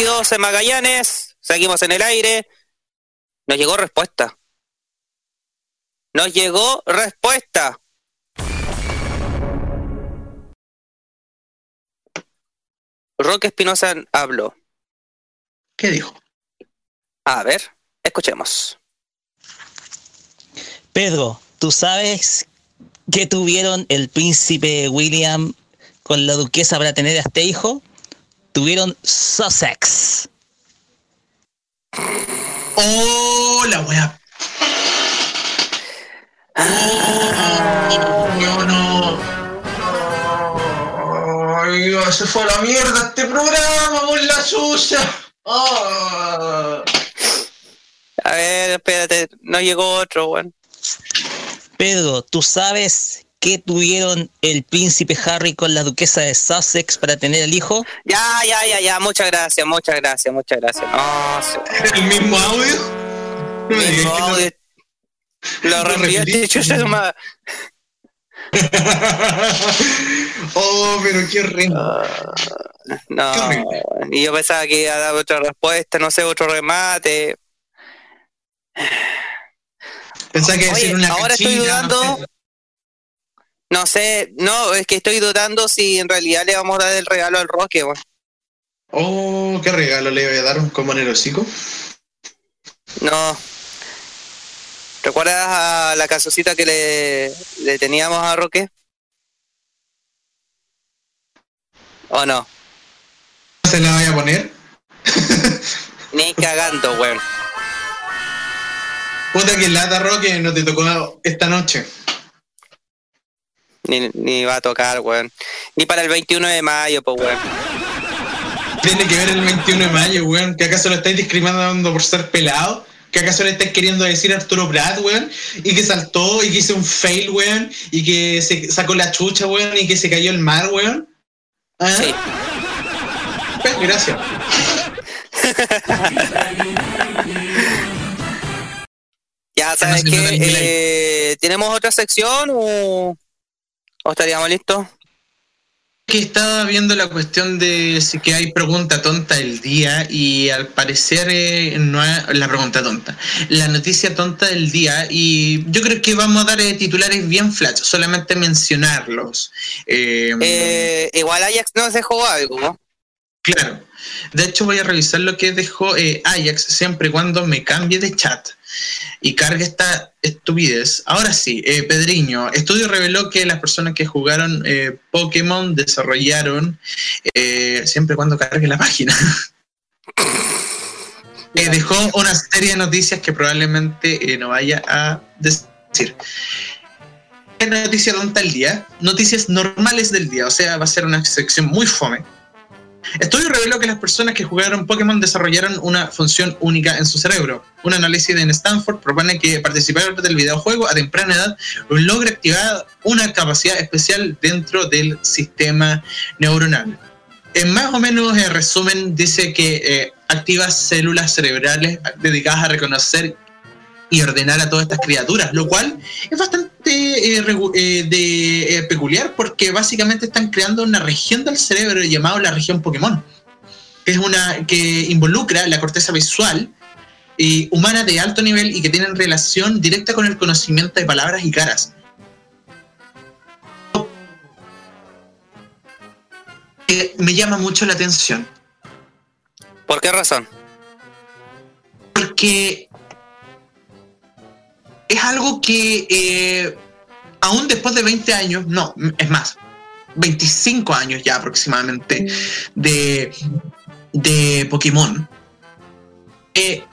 Speaker 2: 23-32 en Magallanes. Seguimos en el aire. Nos llegó respuesta. Nos llegó respuesta. Roque Espinosa habló.
Speaker 1: ¿Qué dijo?
Speaker 2: A ver, escuchemos.
Speaker 9: Pedro, ¿tú sabes qué tuvieron el príncipe William con la duquesa para tener a este hijo? Tuvieron Sussex.
Speaker 1: ¡Oh, la wea! ¡Oh, no! ¡Ay, se fue a la mierda este programa con la sucia! ¡Ah!
Speaker 2: A ver, espérate, no llegó otro, weón.
Speaker 9: Pedro, ¿tú sabes qué tuvieron el príncipe Harry con la duquesa de Sussex para tener el hijo?
Speaker 2: Ya, ya, ya, ya, muchas gracias, muchas gracias, muchas gracias. No, sí.
Speaker 1: ¿El mismo audio? Que
Speaker 2: No,
Speaker 1: no-
Speaker 2: de- Lo reenviaste, chucha de madre.
Speaker 1: oh, pero qué horrendo.
Speaker 2: No, y yo pensaba que iba a dar otra respuesta, no sé, otro remate.
Speaker 1: Pensaba que iba a
Speaker 2: Oye,
Speaker 1: decir una
Speaker 2: ahora estoy dudando.
Speaker 1: no sé.
Speaker 2: No sé, no, es que estoy dudando si en realidad le vamos a dar el regalo al Roque, weón.
Speaker 1: Oh, qué regalo le voy a dar un como en el hocico.
Speaker 2: No. ¿Recuerdas a la casocita que le, le teníamos a Roque? ¿O no?
Speaker 1: ¿Se la vaya a poner? [laughs]
Speaker 2: Ni cagando, weón.
Speaker 1: Puta que lata, Roque, no te tocó esta noche.
Speaker 2: Ni, ni va a tocar, weón. Ni para el 21 de mayo, pues, weón.
Speaker 1: Tiene que ver el 21 de mayo, weón. ¿Que acaso lo estáis discriminando por ser pelado? ¿Que acaso le estáis queriendo decir a Arturo Prat, weón? Y que saltó y que hizo un fail, weón. Y que se sacó la chucha, weón. Y que se cayó el mar, weón. ¿Ah?
Speaker 2: Sí.
Speaker 1: Pues, gracias. [laughs]
Speaker 2: Ya, ¿sabes
Speaker 1: delay.
Speaker 2: Eh, ¿Tenemos otra sección o, o estaríamos listos?
Speaker 1: que estaba viendo la cuestión de si que hay pregunta tonta del día y al parecer eh, no es la pregunta tonta, la noticia tonta del día y yo creo que vamos a dar eh, titulares bien flash, solamente mencionarlos. Eh,
Speaker 2: Eh, igual Ajax nos dejó algo, ¿no?
Speaker 1: Claro. De hecho, voy a revisar lo que dejó eh, Ajax siempre y cuando me cambie de chat y cargue esta estupidez. Ahora sí, eh, Pedriño, estudio reveló que las personas que jugaron eh, Pokémon desarrollaron eh, siempre y cuando cargue la página. [laughs] Eh, dejó una serie de noticias que probablemente no vaya a decir. Noticia tonta del día, noticias normales del día, o sea, va a ser una sección muy fome. Estudio reveló que las personas que jugaron Pokémon desarrollaron una función única en su cerebro. Un análisis en Stanford propone que participar del videojuego a temprana edad logra activar una capacidad especial dentro del sistema neuronal. En más o menos en resumen dice que eh, activa células cerebrales dedicadas a reconocer y ordenar a todas estas criaturas, lo cual es bastante eh, eh, de, eh, peculiar porque básicamente están creando una región del cerebro llamada la región Pokémon, que es una que involucra la corteza visual y humana de alto nivel y que tienen relación directa con el conocimiento de palabras y caras. Me llama mucho la atención
Speaker 2: ¿Por qué razón?
Speaker 1: porque es algo que eh, aún después de 20 años, no, es más, 25 años ya aproximadamente de, de Pokémon, eh,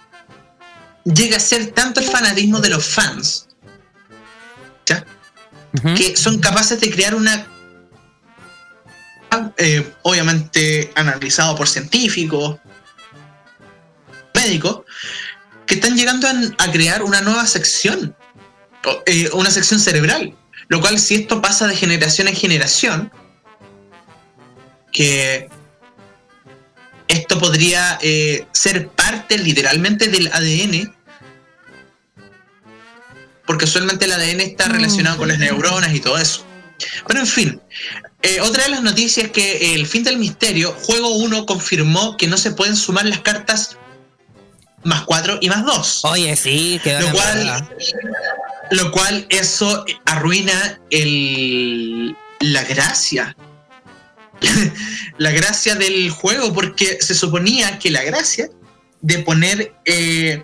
Speaker 1: llega a ser tanto el fanatismo de los fans, ¿ya? que son capaces de crear una, eh, obviamente analizado por científicos, médicos, que están llegando a, a crear una nueva sección, eh, una sección cerebral, lo cual si esto pasa de generación en generación, que esto podría eh, ser parte literalmente del ADN, porque usualmente el ADN está relacionado con las neuronas y todo eso. Pero en fin, eh, otra de las noticias es que el fin del misterio, juego 1 confirmó que no se pueden sumar las cartas más 4 y más 2.
Speaker 2: Oye, sí, quedó
Speaker 1: Lo cual, lo cual eso arruina el, la gracia. [laughs] la gracia del juego, porque se suponía que la gracia de poner. eh,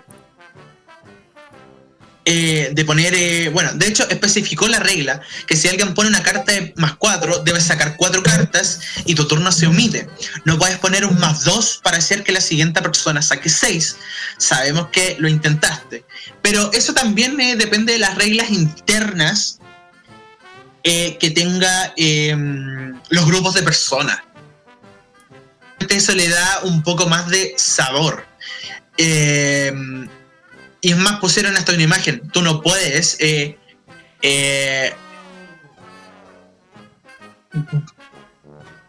Speaker 1: eh, de poner, eh, bueno, de hecho especificó la regla que si alguien pone una carta de más 4, debes sacar 4 cartas y tu turno se omite. No puedes poner un más 2 para hacer que la siguiente persona saque 6. Sabemos que lo intentaste. Pero eso también eh, depende de las reglas internas que tenga eh, los grupos de personas. Eso le da un poco más de sabor. Y es más, pusieron hasta una imagen. Tú no puedes eh, eh,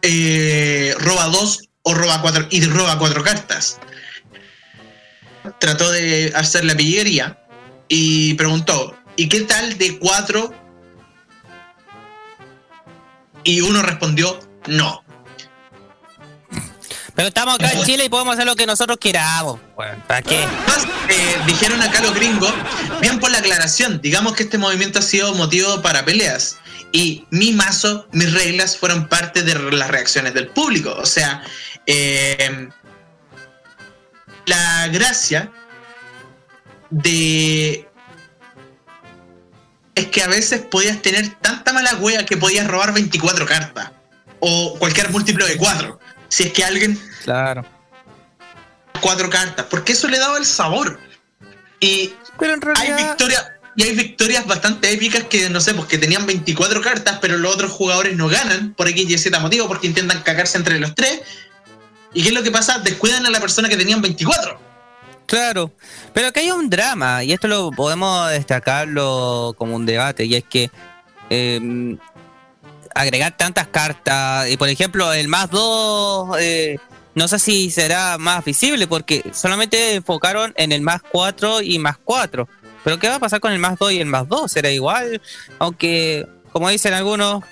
Speaker 1: eh, roba dos o roba cuatro y roba cuatro cartas. Trató de hacer la pillería y preguntó, ¿y qué tal de cuatro? Y uno respondió, no.
Speaker 2: Pero estamos acá en Chile y podemos hacer lo que nosotros queramos. Bueno, ¿para qué?
Speaker 1: Eh, dijeron acá los gringos, bien por la aclaración, digamos que este movimiento ha sido motivo para peleas. Y mi mazo, mis reglas fueron parte de las reacciones del público. O sea, eh, la gracia de... Es que a veces podías tener tanta mala wea que podías robar 24 cartas. O cualquier múltiplo de 4. Si es que alguien
Speaker 2: Claro.
Speaker 1: cuatro cartas, porque eso le daba el sabor. Y
Speaker 2: Pero en
Speaker 1: hay
Speaker 2: realidad.
Speaker 1: victorias y hay victorias bastante épicas que no sé, pues que tenían 24 cartas, pero los otros jugadores no ganan por X y Z motivo porque intentan cagarse entre los tres. ¿Y qué es lo que pasa? Descuidan a la persona que tenían 24.
Speaker 2: Claro, pero que hay un drama, y esto lo podemos destacarlo como un debate, y es que eh, agregar tantas cartas, y por ejemplo, el más 2, no sé si será más visible, porque solamente enfocaron en el más 4 y más 4. Pero ¿qué va a pasar con el más 2 y el más 2? ¿Será igual? Aunque, como dicen algunos,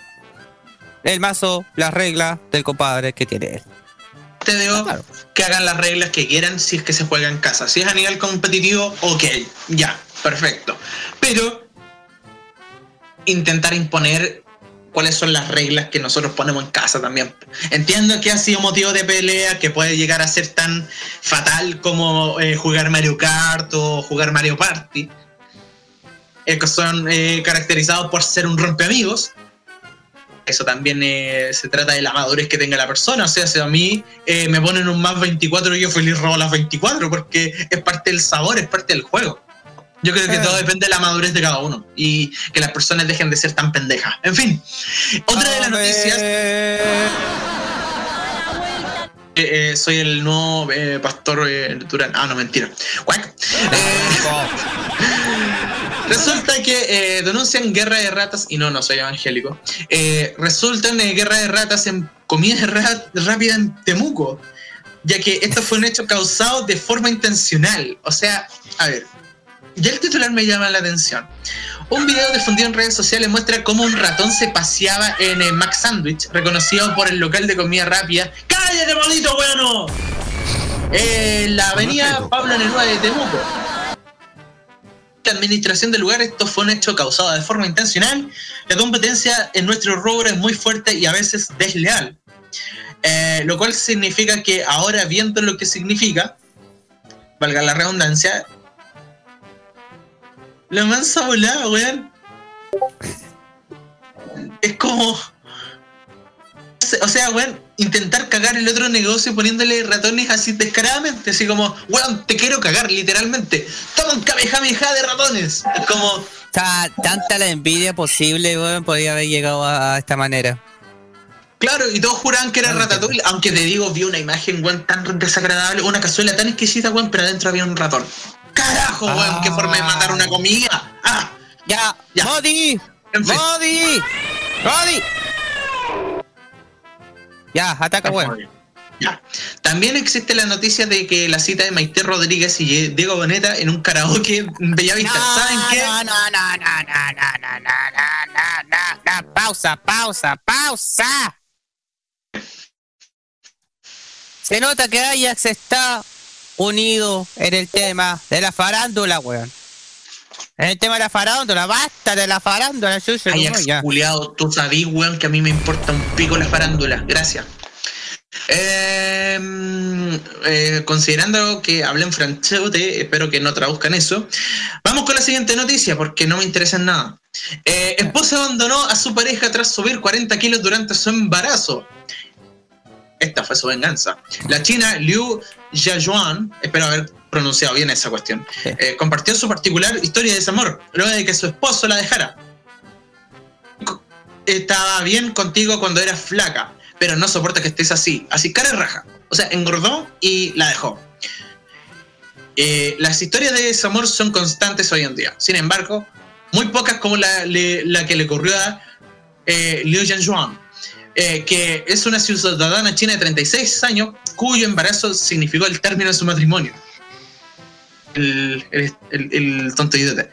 Speaker 2: el mazo, las reglas del compadre que tiene él.
Speaker 1: Te digo
Speaker 2: Claro.
Speaker 1: que hagan las reglas que quieran si es que se juega en casa. Si es a nivel competitivo, ok, ya, perfecto. Pero intentar imponer cuáles son las reglas que nosotros ponemos en casa también. Entiendo que ha sido motivo de pelea, que puede llegar a ser tan fatal como eh, jugar Mario Kart o jugar Mario Party, eh, que son eh, caracterizados por ser un rompeamigos. Eso también eh, se trata de la madurez que tenga la persona. O sea, si a mí me ponen un más 24, yo feliz robo las 24 porque es parte del sabor, es parte del juego. Yo creo que todo depende de la madurez de cada uno y que las personas dejen de ser tan pendejas. En fin, otra de las noticias. eh, eh, soy el nuevo eh, pastor eh, Durán. Ah, no, mentira. [laughs] Resulta que denuncian guerra de ratas, y no, no soy evangélico. Resultan eh, guerra de ratas en comida [laughs] ra- rápida en Temuco, ya que esto fue un hecho causado de forma intencional. O sea, a ver, ya el titular me llama la atención. Un video difundido en redes sociales muestra cómo un ratón se paseaba en eh, Mac Sandwich, reconocido por el local de comida rápida. ¡Cállate, maldito bueno! Eh, la avenida Pablo Neruda de Temuco la administración del lugar, esto fue un hecho causado de forma intencional. La competencia en nuestro rubro es muy fuerte y a veces desleal. Eh, lo cual significa que ahora viendo lo que significa, valga la redundancia, la mansa volada, weón. Es como... O sea, weón, intentar cagar el otro negocio poniéndole ratones así descaradamente, así como, weón, te quiero cagar, literalmente. Toma un kamehameha de ratones. Es como,
Speaker 2: sea, tanta la envidia posible, weón, podía haber llegado a, a esta manera.
Speaker 1: claro, y todos juraban que era ratatouille, aunque te digo, vi una imagen, weón, tan desagradable, una cazuela tan exquisita, weón, pero adentro había un ratón. Carajo, weón, qué forma de matar una comida. Ah,
Speaker 2: Ya,
Speaker 1: Ya.
Speaker 2: Modi,
Speaker 1: En fin.
Speaker 2: Modi, Modi. Ya, ataca, weón.
Speaker 1: Ya. También existe la noticia de que la cita de Maite Rodríguez y Diego Boneta en un karaoke en Bellavista.
Speaker 2: No,
Speaker 1: ¿Saben qué?
Speaker 2: no, no, no, no, no, no, no, no, no, no, no. Pausa, pausa, pausa. Se nota que Ajax está unido en el tema de la farándula, weón. En el tema de la farándula, basta de la farándula, chucho,
Speaker 1: Ay, exculiado, tú sabís, weón, que a mí me importa un pico la farándula. Gracias. Eh, mm, eh, considerando que hablen franchute, espero que no traduzcan eso. Vamos con la siguiente noticia, porque no me interesa en nada. Eh, esposa abandonó a su pareja tras subir 40 kilos durante su embarazo. Esta fue su venganza. La china Liu Jiajuan, espero haber pronunciado bien esa cuestión, eh, compartió su particular historia de desamor luego de que su esposo la dejara. Estaba bien contigo cuando eras flaca, pero no soporta que estés así, así cara y raja. O sea, engordó y la dejó. Eh, las historias de desamor son constantes hoy en día. Sin embargo, muy pocas como la, le- la que le ocurrió a eh, Liu Jianjuan, eh, que es una ciudadana china de 36 años cuyo embarazo significó el término de su matrimonio. El, el, el- el tonto idiota.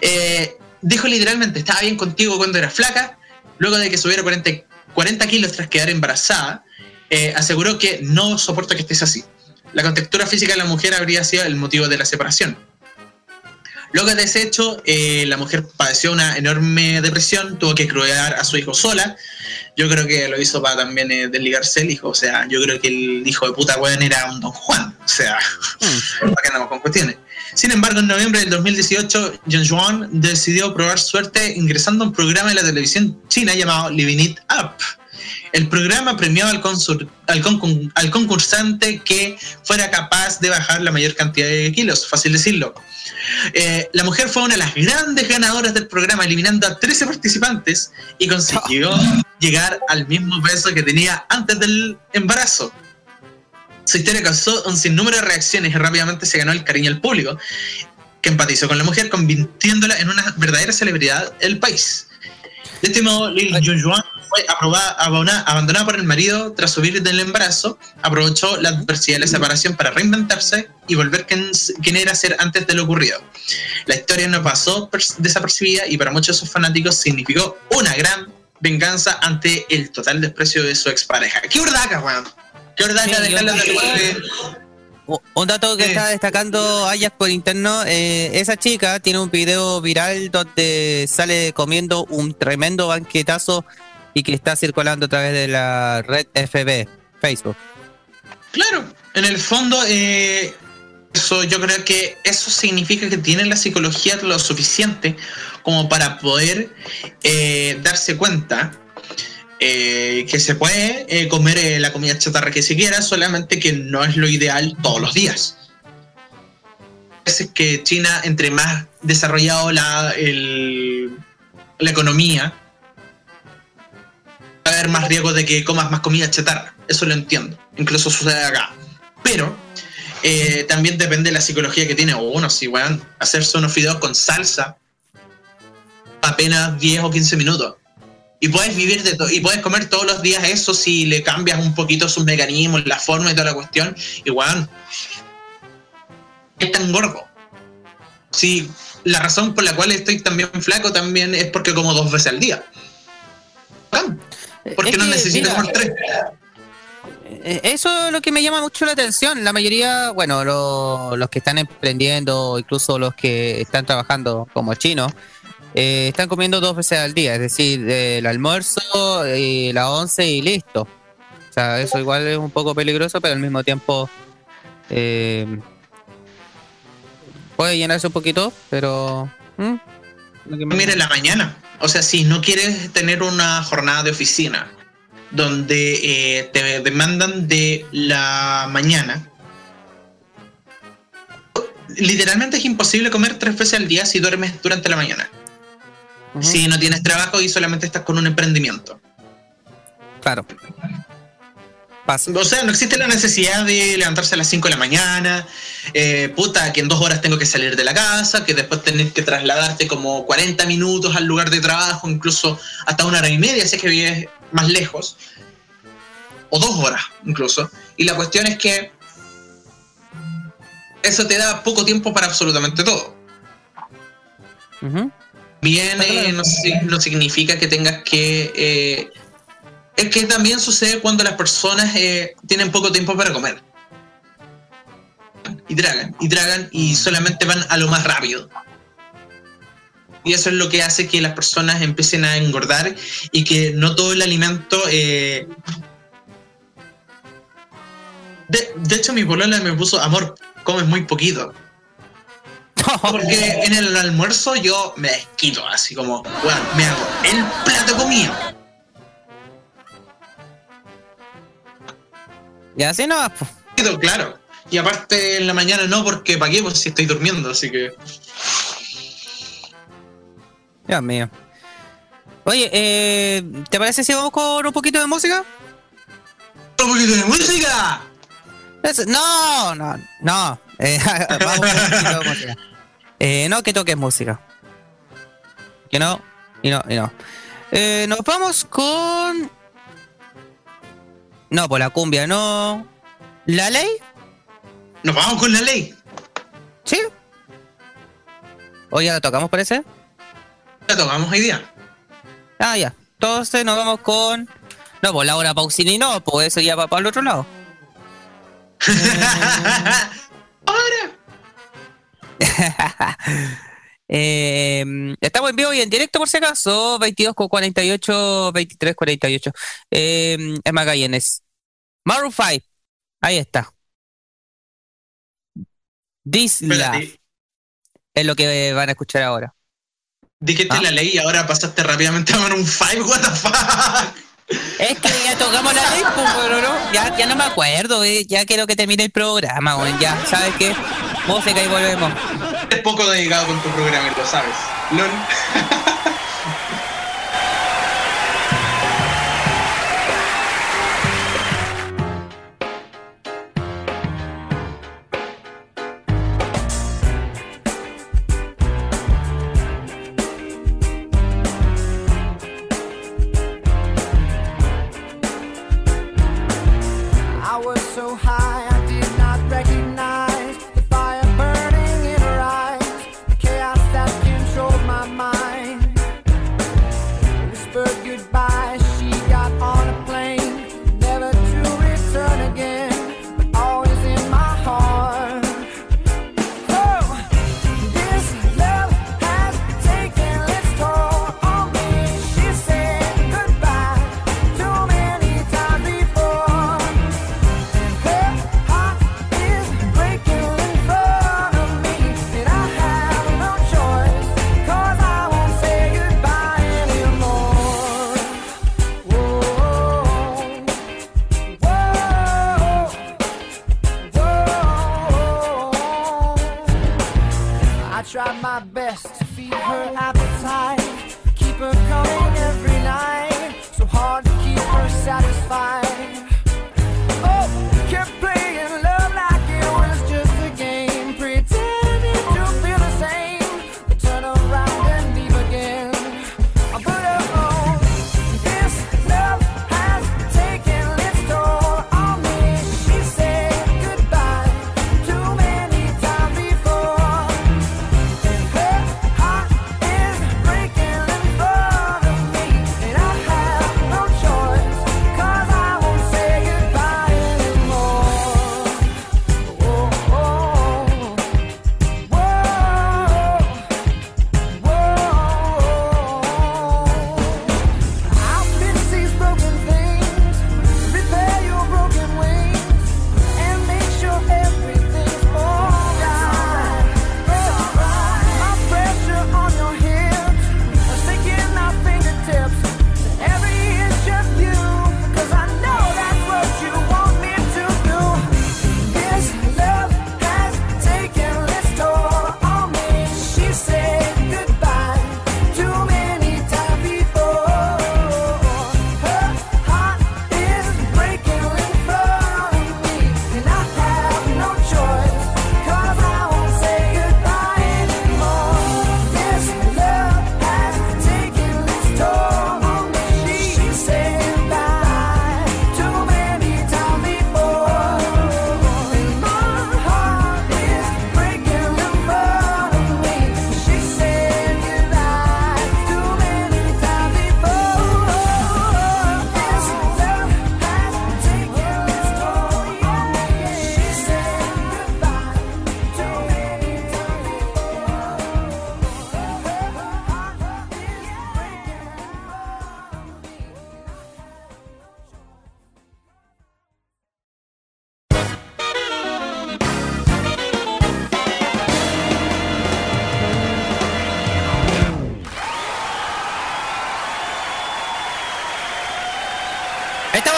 Speaker 1: Eh, dijo literalmente, estaba bien contigo cuando era flaca, luego de que subiera 40, 40 kilos tras quedar embarazada, eh, aseguró que no soporta que estés así. La contextura física de la mujer habría sido el motivo de la separación. Luego de ese hecho, eh, la mujer padeció una enorme depresión, tuvo que criar a su hijo sola. Yo creo que lo hizo para también eh, desligarse el hijo. O sea, yo creo que el hijo de puta weón era un don Juan. O sea, ¿para qué andamos con cuestiones? Sin embargo, en noviembre del 2018, John Juan decidió probar suerte ingresando a un programa de la televisión china llamado Living It Up. El programa premiaba al, consur- al al concursante que fuera capaz de bajar la mayor cantidad de kilos, fácil decirlo. Eh, la mujer fue una de las grandes ganadoras del programa, eliminando a 13 participantes y consiguió [laughs] llegar al mismo peso que tenía antes del embarazo. Su historia causó un sinnúmero de reacciones y rápidamente se ganó el cariño del público, que empatizó con la mujer, convirtiéndola en una verdadera celebridad del país. De este modo, Lil Junjuan fue aprobada, abandonada por el marido tras subir del embarazo, aprovechó la adversidad de la separación para reinventarse y volver quien, quien era ser antes de lo ocurrido. La historia no pasó desapercibida y para muchos de sus fanáticos significó una gran venganza ante el total desprecio de su expareja. ¡Qué hordaca, weón! ¡Qué hordaca
Speaker 2: Sí,
Speaker 1: dejarla de
Speaker 2: Un dato que está destacando Ajax por interno, eh, esa chica tiene un video viral donde sale comiendo un tremendo banquetazo y que está circulando a través de la red FB, Facebook.
Speaker 1: Claro, en el fondo, eh, eso yo creo que eso significa que tienen la psicología lo suficiente como para poder eh, darse cuenta eh, que se puede comer la comida chatarra que se quiera, solamente que no es lo ideal todos los días. Es que China, entre más desarrollado la, la economía, va a haber más riesgo de que comas más comida chatarra. Eso lo entiendo. Incluso sucede acá. Pero eh, también depende de la psicología que tiene uno. Si weón, hacerse unos fideos con salsa apenas 10 o 15 minutos. Y puedes vivir de todo, y puedes comer todos los días eso si le cambias un poquito sus mecanismos, la forma y toda la cuestión. Y weón, es tan gordo. Sí, la razón por la cual estoy también flaco también es porque como dos veces al día. Porque
Speaker 2: Es
Speaker 1: no necesito
Speaker 2: mira,
Speaker 1: tres.
Speaker 2: Eh, Eso es lo que me llama mucho la atención. La mayoría, bueno, lo- los que están emprendiendo, incluso los que están trabajando como chinos, eh, están comiendo dos veces al día, es decir, eh, el almuerzo, y la once y listo. O sea, eso igual es un poco peligroso, pero al mismo tiempo eh, puede llenarse un poquito, pero... ¿mm? Me-
Speaker 1: Mira, en la mañana. O sea, si no quieres tener una jornada de oficina donde eh, te demandan de la mañana, literalmente es imposible comer tres veces al día si duermes durante la mañana. Si no tienes trabajo y solamente estás con un emprendimiento.
Speaker 2: Claro.
Speaker 1: O sea, no existe la necesidad de levantarse a las 5 de la mañana, eh, puta, que en dos horas tengo que salir de la casa, que después tenés que trasladarte como 40 minutos al lugar de trabajo, incluso hasta una hora y media, si es que vives más lejos.
Speaker 10: o dos horas incluso. Y la cuestión es que eso te da poco tiempo para absolutamente todo.
Speaker 2: Ujú.
Speaker 10: Bien, eh, no significa que tengas que... eh, es que también sucede cuando las personas eh, tienen poco tiempo para comer. Y tragan, y tragan, y solamente van a lo más rápido. Y eso es lo que hace que las personas empiecen a engordar y que no todo el alimento... eh, De, de hecho, mi polola me puso, amor, comes muy poquito. [laughs] Porque en el almuerzo yo me desquito, así como, bueno, me hago el plato comido.
Speaker 2: Y así no vas.
Speaker 10: Quedo Claro. Y aparte en la mañana no, porque ¿para qué? Pues si estoy durmiendo, así que.
Speaker 2: Dios mío. Oye, eh, ¿te parece si vamos con un poquito de música?
Speaker 10: ¡Un poquito de música!
Speaker 2: Es- no, no, no. Eh, [laughs] vamos con un poquito de música. Eh, no que toques música. Que no, y no, y no. Eh, nos vamos con. No, por la cumbia, no. ¿La ley?
Speaker 10: Nos vamos con la ley.
Speaker 2: ¿Sí? ¿O ya la tocamos, parece?
Speaker 10: La tocamos hoy día.
Speaker 2: Ah, ya. Entonces nos vamos con. No, pues Laura Pausini no, pues eso ya va para el otro lado. [laughs] [laughs] [laughs] Eh, estamos en vivo y en directo por si acaso, 22 con 48, 23 48. Eh, es Magallanes. Maroon 5, ahí está. This Love es lo que van a escuchar ahora.
Speaker 10: dijiste
Speaker 2: ¿Ah?
Speaker 10: la ley y ahora pasaste rápidamente a un 5, what the fuck.
Speaker 2: Es que ya tocamos la ley, pues, pero no, ya, ya no me acuerdo, eh, ya quiero que termine el programa, ya, ¿sabes qué? Música y volvemos.
Speaker 10: Poco dedicado con tu programa, lo sabes. LOL. [laughs]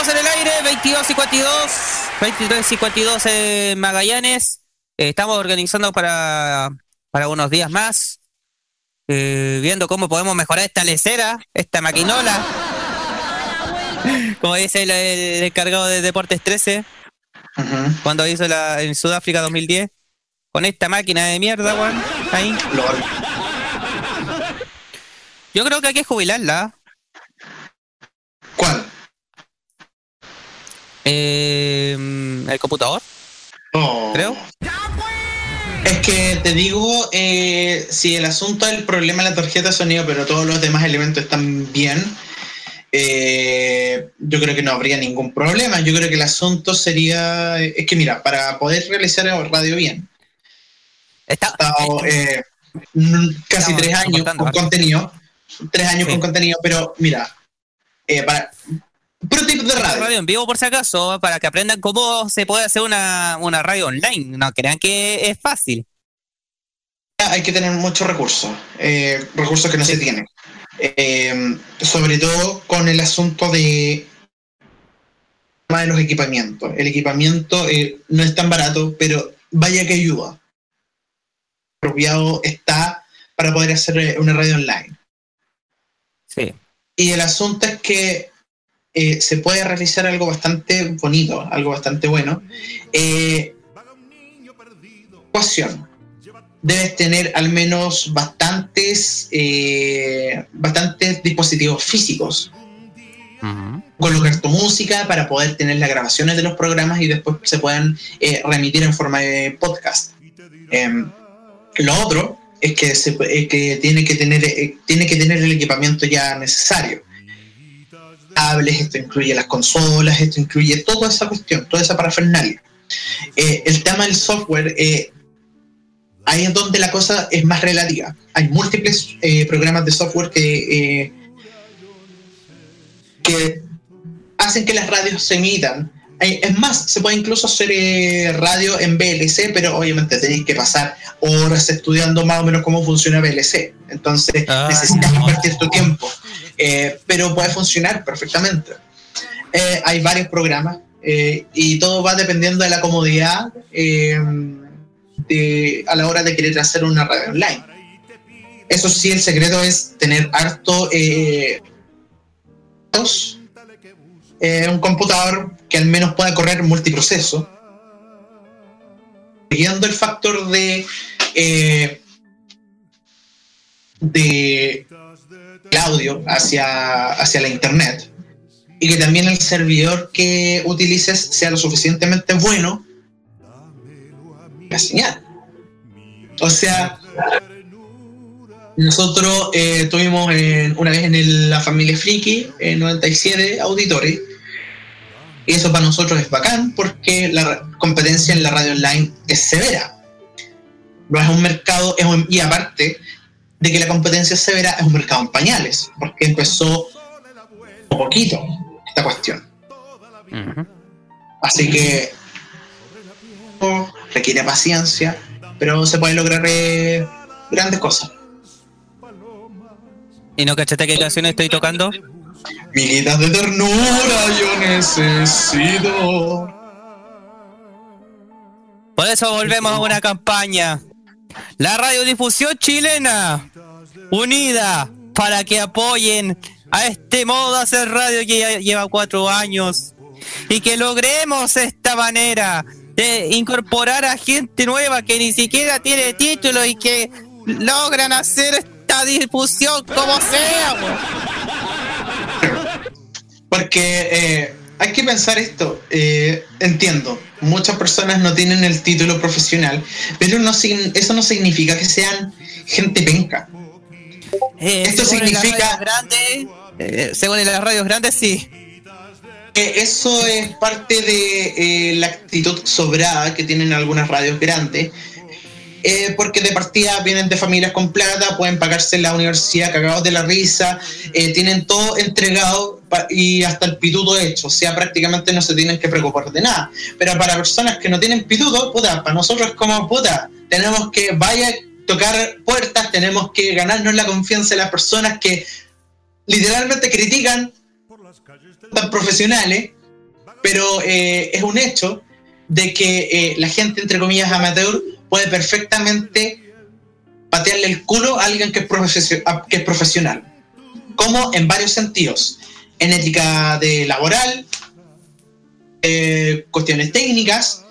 Speaker 2: Estamos en el aire, 22 y 52, 23 y 52 en Magallanes. Eh, estamos organizando para, para unos días más, eh, viendo cómo podemos mejorar esta lecera, esta maquinola. Como dice el, el encargado de Deportes 13, cuando hizo la, en Sudáfrica 2010, con esta máquina de mierda, weón, ahí. Yo creo que hay que jubilarla. Eh, el computador. Creo.
Speaker 1: Es que te digo, eh, si el asunto del problema de la tarjeta de sonido, pero todos los demás elementos están bien, eh, yo creo que no habría ningún problema. Yo creo que el asunto sería, es que mira, para poder realizar radio bien, he estado eh, casi tres años con contenido, tres años con contenido, pero mira, eh, para puro tipo de radio.
Speaker 2: radio en vivo por si acaso, para que aprendan cómo se puede hacer una, una radio online. No crean que es fácil.
Speaker 1: hay que tener muchos recursos, eh, recursos que no se tienen. Eh, sobre todo con el asunto de, de los equipamientos. El equipamiento eh, no es tan barato, pero vaya que ayuda. Apropiado está para poder hacer eh, una radio online.
Speaker 2: Sí.
Speaker 1: Y el asunto es que eh, se puede realizar algo bastante bonito, algo bastante bueno. Eh, ecuación. Debes tener al menos bastantes, eh, bastantes dispositivos físicos. Colocar tu música para poder tener las grabaciones de los programas y después se puedan eh, remitir en forma de podcast. Em, lo otro es que, se, es que tiene que tener eh, tiene que tener el equipamiento ya necesario. Cables, esto incluye las consolas, esto incluye toda esa cuestión, toda esa parafernalia. Eh, el tema del software, eh, ahí es donde la cosa es más relativa. Hay múltiples eh, programas de software que, eh, que hacen que las radios se emitan. Eh, Es más, se puede incluso hacer eh, radio en VLC, pero obviamente tenéis que pasar horas estudiando más o menos cómo funciona VLC. Entonces
Speaker 2: Ah.
Speaker 1: necesitas invertir tu tiempo. Eh, pero puede funcionar perfectamente. Eh, hay varios programas y todo va dependiendo de la comodidad de- a la hora de querer hacer una radio online. Eso sí, el secreto es tener harto eh, eh, un computador que al menos pueda correr multiproceso, siguiendo el factor de eh, de el audio hacia, hacia la internet y que también el servidor que utilices sea lo suficientemente bueno la señal. O sea, nosotros eh, tuvimos en- una vez en el- la familia Friki en 97 auditores y eso para nosotros es bacán porque la competencia en la radio online es severa. No es un mercado, es un- y aparte de que la competencia es severa, es un mercado en pañales, porque empezó un poquito esta cuestión. Así que requiere paciencia, pero se puede lograr eh, grandes cosas.
Speaker 2: ¿Y no cachaste qué canción estoy tocando?
Speaker 1: Miguitas de ternura yo necesito.
Speaker 2: Por eso volvemos a una campaña. La radiodifusión chilena, unida para que apoyen a este modo de hacer radio que ya lleva cuatro años y que logremos esta manera de incorporar a gente nueva que ni siquiera tiene título y que logran hacer esta difusión como sea.
Speaker 1: Porque eh, hay que pensar esto. eh, entiendo, muchas personas no tienen el título profesional, pero no, eso no significa que sean gente penca.
Speaker 2: Eh,
Speaker 1: Esto significa-
Speaker 2: grandes, según las radios grandes, sí.
Speaker 1: Eso es parte de eh, la actitud sobrada que tienen algunas radios grandes. Eh, porque de partida vienen de familias con plata, pueden pagarse la universidad cagados de la risa, eh, tienen todo entregado y hasta el pituto hecho, o sea, prácticamente no se tienen que preocupar de nada. Pero para personas que no tienen pituto, puta, para nosotros es como, puta, tenemos que vaya a tocar puertas, tenemos que ganarnos la confianza de las personas que literalmente critican tan profesionales, pero eh, es un hecho de que eh, la gente, entre comillas, amateur, puede perfectamente patearle el culo a alguien que es, que es profesional. Como en varios sentidos. En ética de laboral, eh, cuestiones técnicas.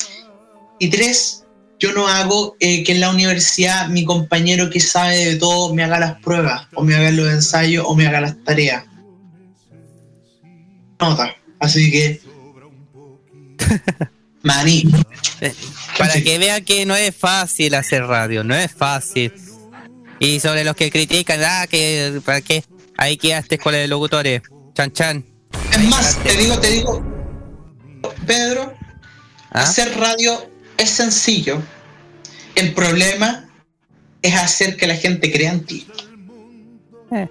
Speaker 1: Y tres, yo no hago eh, que en la universidad mi compañero que sabe de todo me haga las pruebas, o me haga los ensayos, o me haga las tareas. Nota. Así que. [laughs] Maní.
Speaker 2: Para que vean que no es fácil hacer radio, no es fácil. Y sobre los que critican, ah, que para qué, ahí quedaste con los locutores, chan chan.
Speaker 1: Es más, te digo, te digo, Pedro,
Speaker 2: ¿Ah?
Speaker 1: hacer radio es sencillo. El problema es hacer que la gente crea en ti.
Speaker 2: Eh.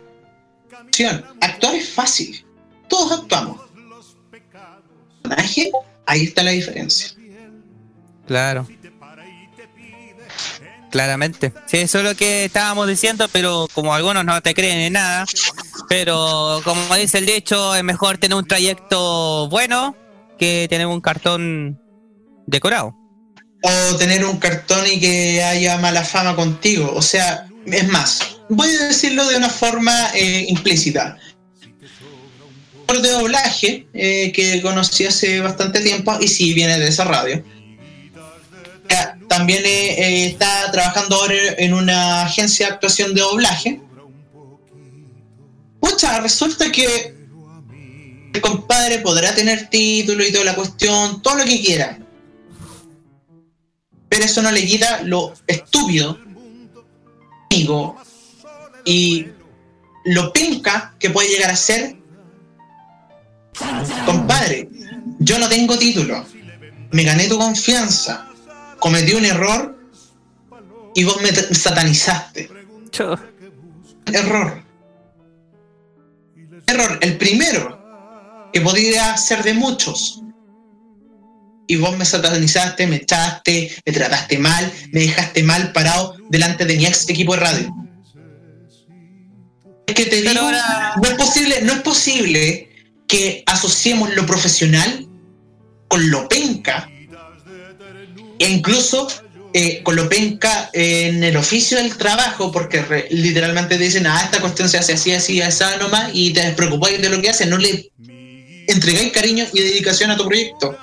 Speaker 1: Actuar es fácil. Todos actuamos. Personaje, Ahí está la diferencia.
Speaker 2: Claro. Claramente. Sí, eso es lo que estábamos diciendo, pero como algunos no te creen en nada, pero como dice el dicho, es mejor tener un trayecto bueno que tener un cartón decorado.
Speaker 1: O tener un cartón y que haya mala fama contigo. O sea, es más, voy a decirlo de una forma eh, implícita. De doblaje eh, que conocí hace bastante tiempo y sí viene de esa radio. También eh, eh, está trabajando ahora en una agencia de actuación de doblaje. Pucha, resulta que el compadre podrá tener título y toda la cuestión, todo lo que quiera. Pero eso no le quita lo estúpido, amigo, y lo penca que puede llegar a ser. Compadre, yo no tengo título. Me gané tu confianza. Cometí un error y vos me satanizaste. Error. Error, el primero, que podría ser de muchos. Y vos me satanizaste, me echaste, me trataste mal, me dejaste mal parado delante de mi ex equipo de radio. Es que te digo, no es posible, no es posible que asociemos lo profesional con lo penca e incluso eh, con lo penca en el oficio del trabajo, porque re- literalmente te dicen, ah, esta cuestión se hace así, así, así nomás, y te despreocupáis de lo que haces, no le entregáis cariño y dedicación a tu proyecto.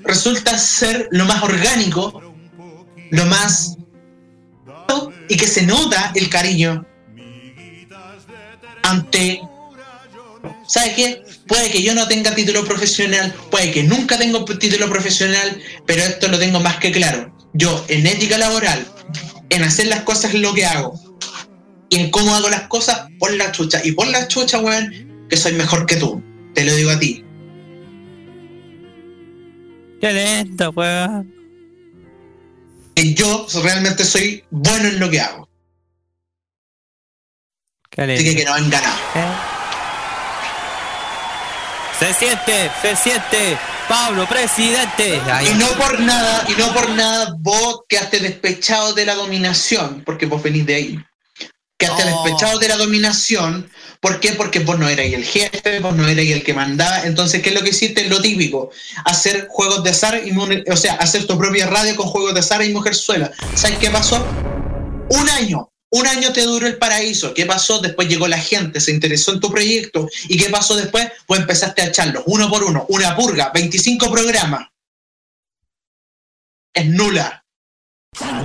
Speaker 1: Resulta ser lo más orgánico, lo más... y que se nota el cariño ante ¿Sabes qué? Puede que yo no tenga título profesional, puede que nunca tengo título profesional, pero esto lo tengo más que claro. Yo, en ética laboral, en hacer las cosas lo que hago, y en cómo hago las cosas, por la chucha. Y por la chucha, weón, que soy mejor que tú. Te lo digo a ti.
Speaker 2: Qué lento, weón.
Speaker 1: Que yo realmente soy bueno en lo que hago.
Speaker 2: Qué
Speaker 1: Así que que no han ganado.
Speaker 2: Se siente, se siente. Pablo, presidente. Ahí.
Speaker 1: Y no por nada, y no por nada vos quedaste despechado de la dominación, porque vos venís de ahí. Quedaste
Speaker 2: Oh.
Speaker 1: despechado de la dominación. ¿Por qué? Porque vos no erais el jefe, vos no erais el que mandaba. Entonces, ¿qué es lo que hiciste? Lo típico. Hacer juegos de azar y o sea, hacer tu propia radio con juegos de azar y mujerzuela. ¿Sabes qué pasó? Un año. Un año te duró el paraíso. ¿Qué pasó? Después llegó la gente, se interesó en tu proyecto. ¿Y qué pasó después? Pues empezaste a echarlos uno por uno. Una purga, 25 programas es nula.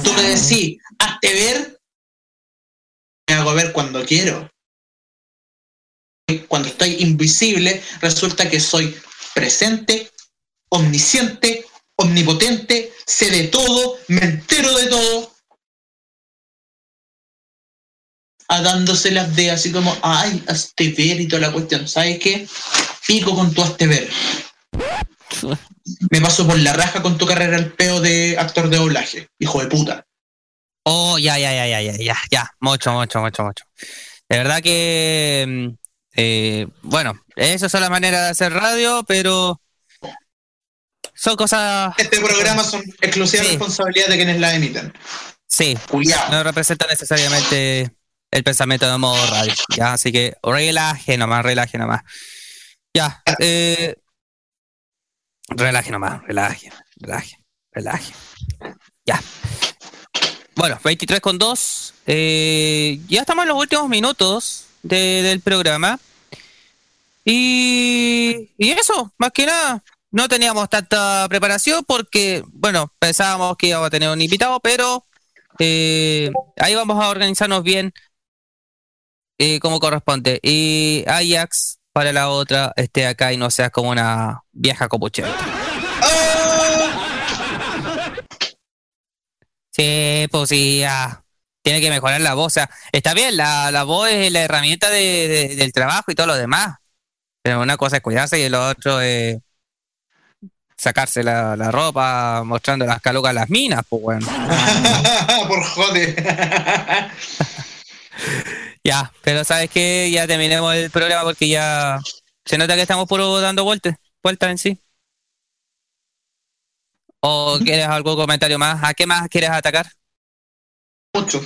Speaker 1: Tú me decís, hazte ver, me hago ver cuando quiero. Cuando estoy invisible, resulta que soy presente, omnisciente, omnipotente, sé de todo, me entero de todo. A dándoselas de así como, ay, hazte ver y toda la cuestión. ¿Sabes qué? Pico con tu hazte ver. Me paso por la raja con tu carrera al peo de actor de doblaje, hijo de puta.
Speaker 2: Oh, ya, ya, ya, ya, ya, ya, ya. Mucho, mucho, mucho, mucho. De verdad que, mm, eh, bueno, eso es la manera de hacer radio, pero son cosas...
Speaker 1: Este programa son exclusiva
Speaker 2: Sí.
Speaker 1: responsabilidad de quienes la emiten.
Speaker 2: Sí, no representa necesariamente el pensamiento de modo radio, ¿ya? Así que relaje nomás, relaje nomás. Ya, eh, relaje nomás, relaje, relaje, relaje. Ya. Bueno, 23 con 2. eh, ya estamos en los últimos minutos de- del programa. Y, y eso, más que nada, no teníamos tanta preparación porque, bueno, pensábamos que íbamos a tener un invitado, pero eh, ahí vamos a organizarnos bien eh, como corresponde. Y Ajax, para la otra, esté acá y no seas como una vieja copuchenta. Sí, pues sí. Tiene que mejorar la voz. O sea, está bien, la, la voz es la herramienta de- de- del trabajo y todo lo demás. Pero una cosa es cuidarse y lo otro es sacarse la, la ropa mostrando las calucas a las minas, pues bueno. [laughs]
Speaker 1: Por jode. [laughs]
Speaker 2: Ya, pero sabes que ya terminemos el programa porque ya se nota que estamos puro dando vueltas, vueltas en sí. ¿O quieres algún comentario más? ¿A qué más quieres atacar?
Speaker 1: Mucho.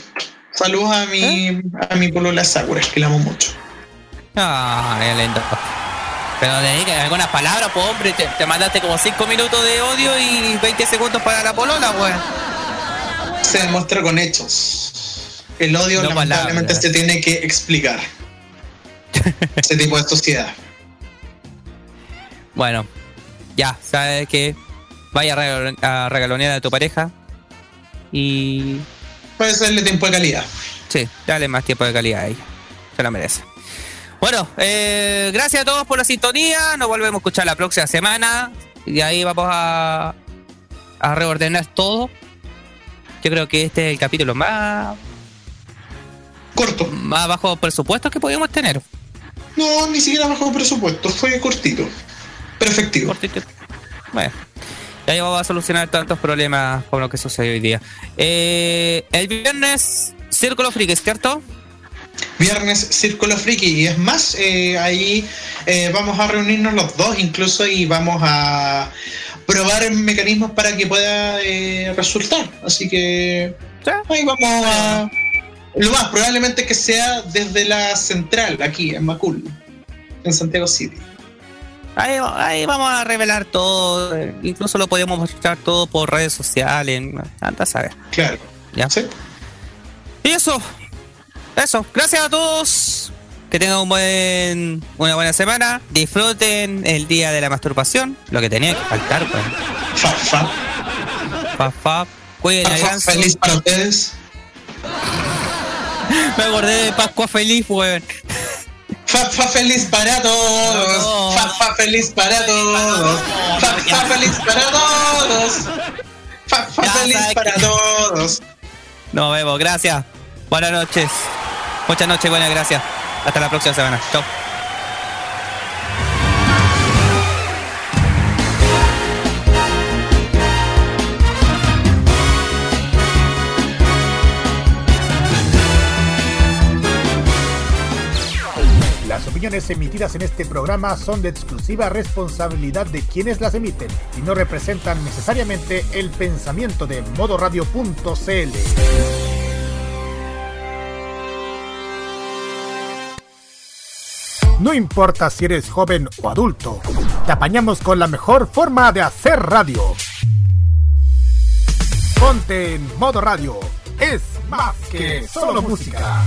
Speaker 1: Saludos a mi, a mi polola Sakura, que la amo mucho.
Speaker 2: Ah, qué lindo. Pero dedique algunas palabras, pues hombre, te, te mandaste como 5 minutos de odio y 20 segundos para la polola, pues.
Speaker 1: Se demuestra con hechos. El odio
Speaker 2: No
Speaker 1: lamentablemente se tiene que explicar. [laughs] Ese tipo de sociedad.
Speaker 2: Bueno, ya, sabes que vaya a regal- a regalonear a tu pareja y
Speaker 1: Puede serle tiempo de calidad.
Speaker 2: Sí, dale más tiempo de calidad a ella. Se lo merece. Bueno, eh, gracias a todos por la sintonía. Nos volvemos a escuchar la próxima semana. Y ahí vamos a, a reordenar todo. Yo creo que este es el capítulo más.
Speaker 1: Corto.
Speaker 2: Más bajo presupuesto que podíamos tener.
Speaker 1: No, ni siquiera bajo presupuesto, fue cortito. Pero efectivo.
Speaker 2: Cortito. Bueno. Y ahí vamos a solucionar tantos problemas como lo que sucedió hoy día. Eh, el viernes, Círculo Freak, ¿cierto?
Speaker 1: Viernes Círculo Friki. Y es más, eh, ahí eh, vamos a reunirnos los dos incluso y vamos a probar mecanismos para que pueda resultar. Así que ahí vamos a... Lo más probablemente que sea desde la central, aquí en Macul, en Santiago City.
Speaker 2: Ahí, ahí vamos a revelar todo. eh, Incluso lo podemos mostrar todo por redes sociales. Anda saber.
Speaker 1: Claro.
Speaker 2: ¿Ya? Y eso. Eso. Gracias a todos. Que tengan un buen, una buena semana. Disfruten el día de la masturbación. Lo que tenía que faltar, pues.
Speaker 1: Fa, fa.
Speaker 2: Fa, fa. Cuiden
Speaker 1: Fa, feliz para ustedes. [laughs]
Speaker 2: Me acordé de Pascua Feliz, weón.
Speaker 1: Fa, fa feliz para todos. Fa, fa feliz para todos. Fa, fa feliz para todos. Fa, fa feliz
Speaker 2: ¿sabes
Speaker 1: para todos.
Speaker 2: Nos vemos. Gracias. Buenas noches. Muchas noches, buenas gracias. Hasta la próxima semana. Chau.
Speaker 11: Opiniones emitidas en este programa son de exclusiva responsabilidad de quienes las emiten y no representan necesariamente el pensamiento de modoradio.cl. No importa si eres joven o adulto, te apañamos con la mejor forma de hacer radio. Ponte en modo radio. Es más que solo música.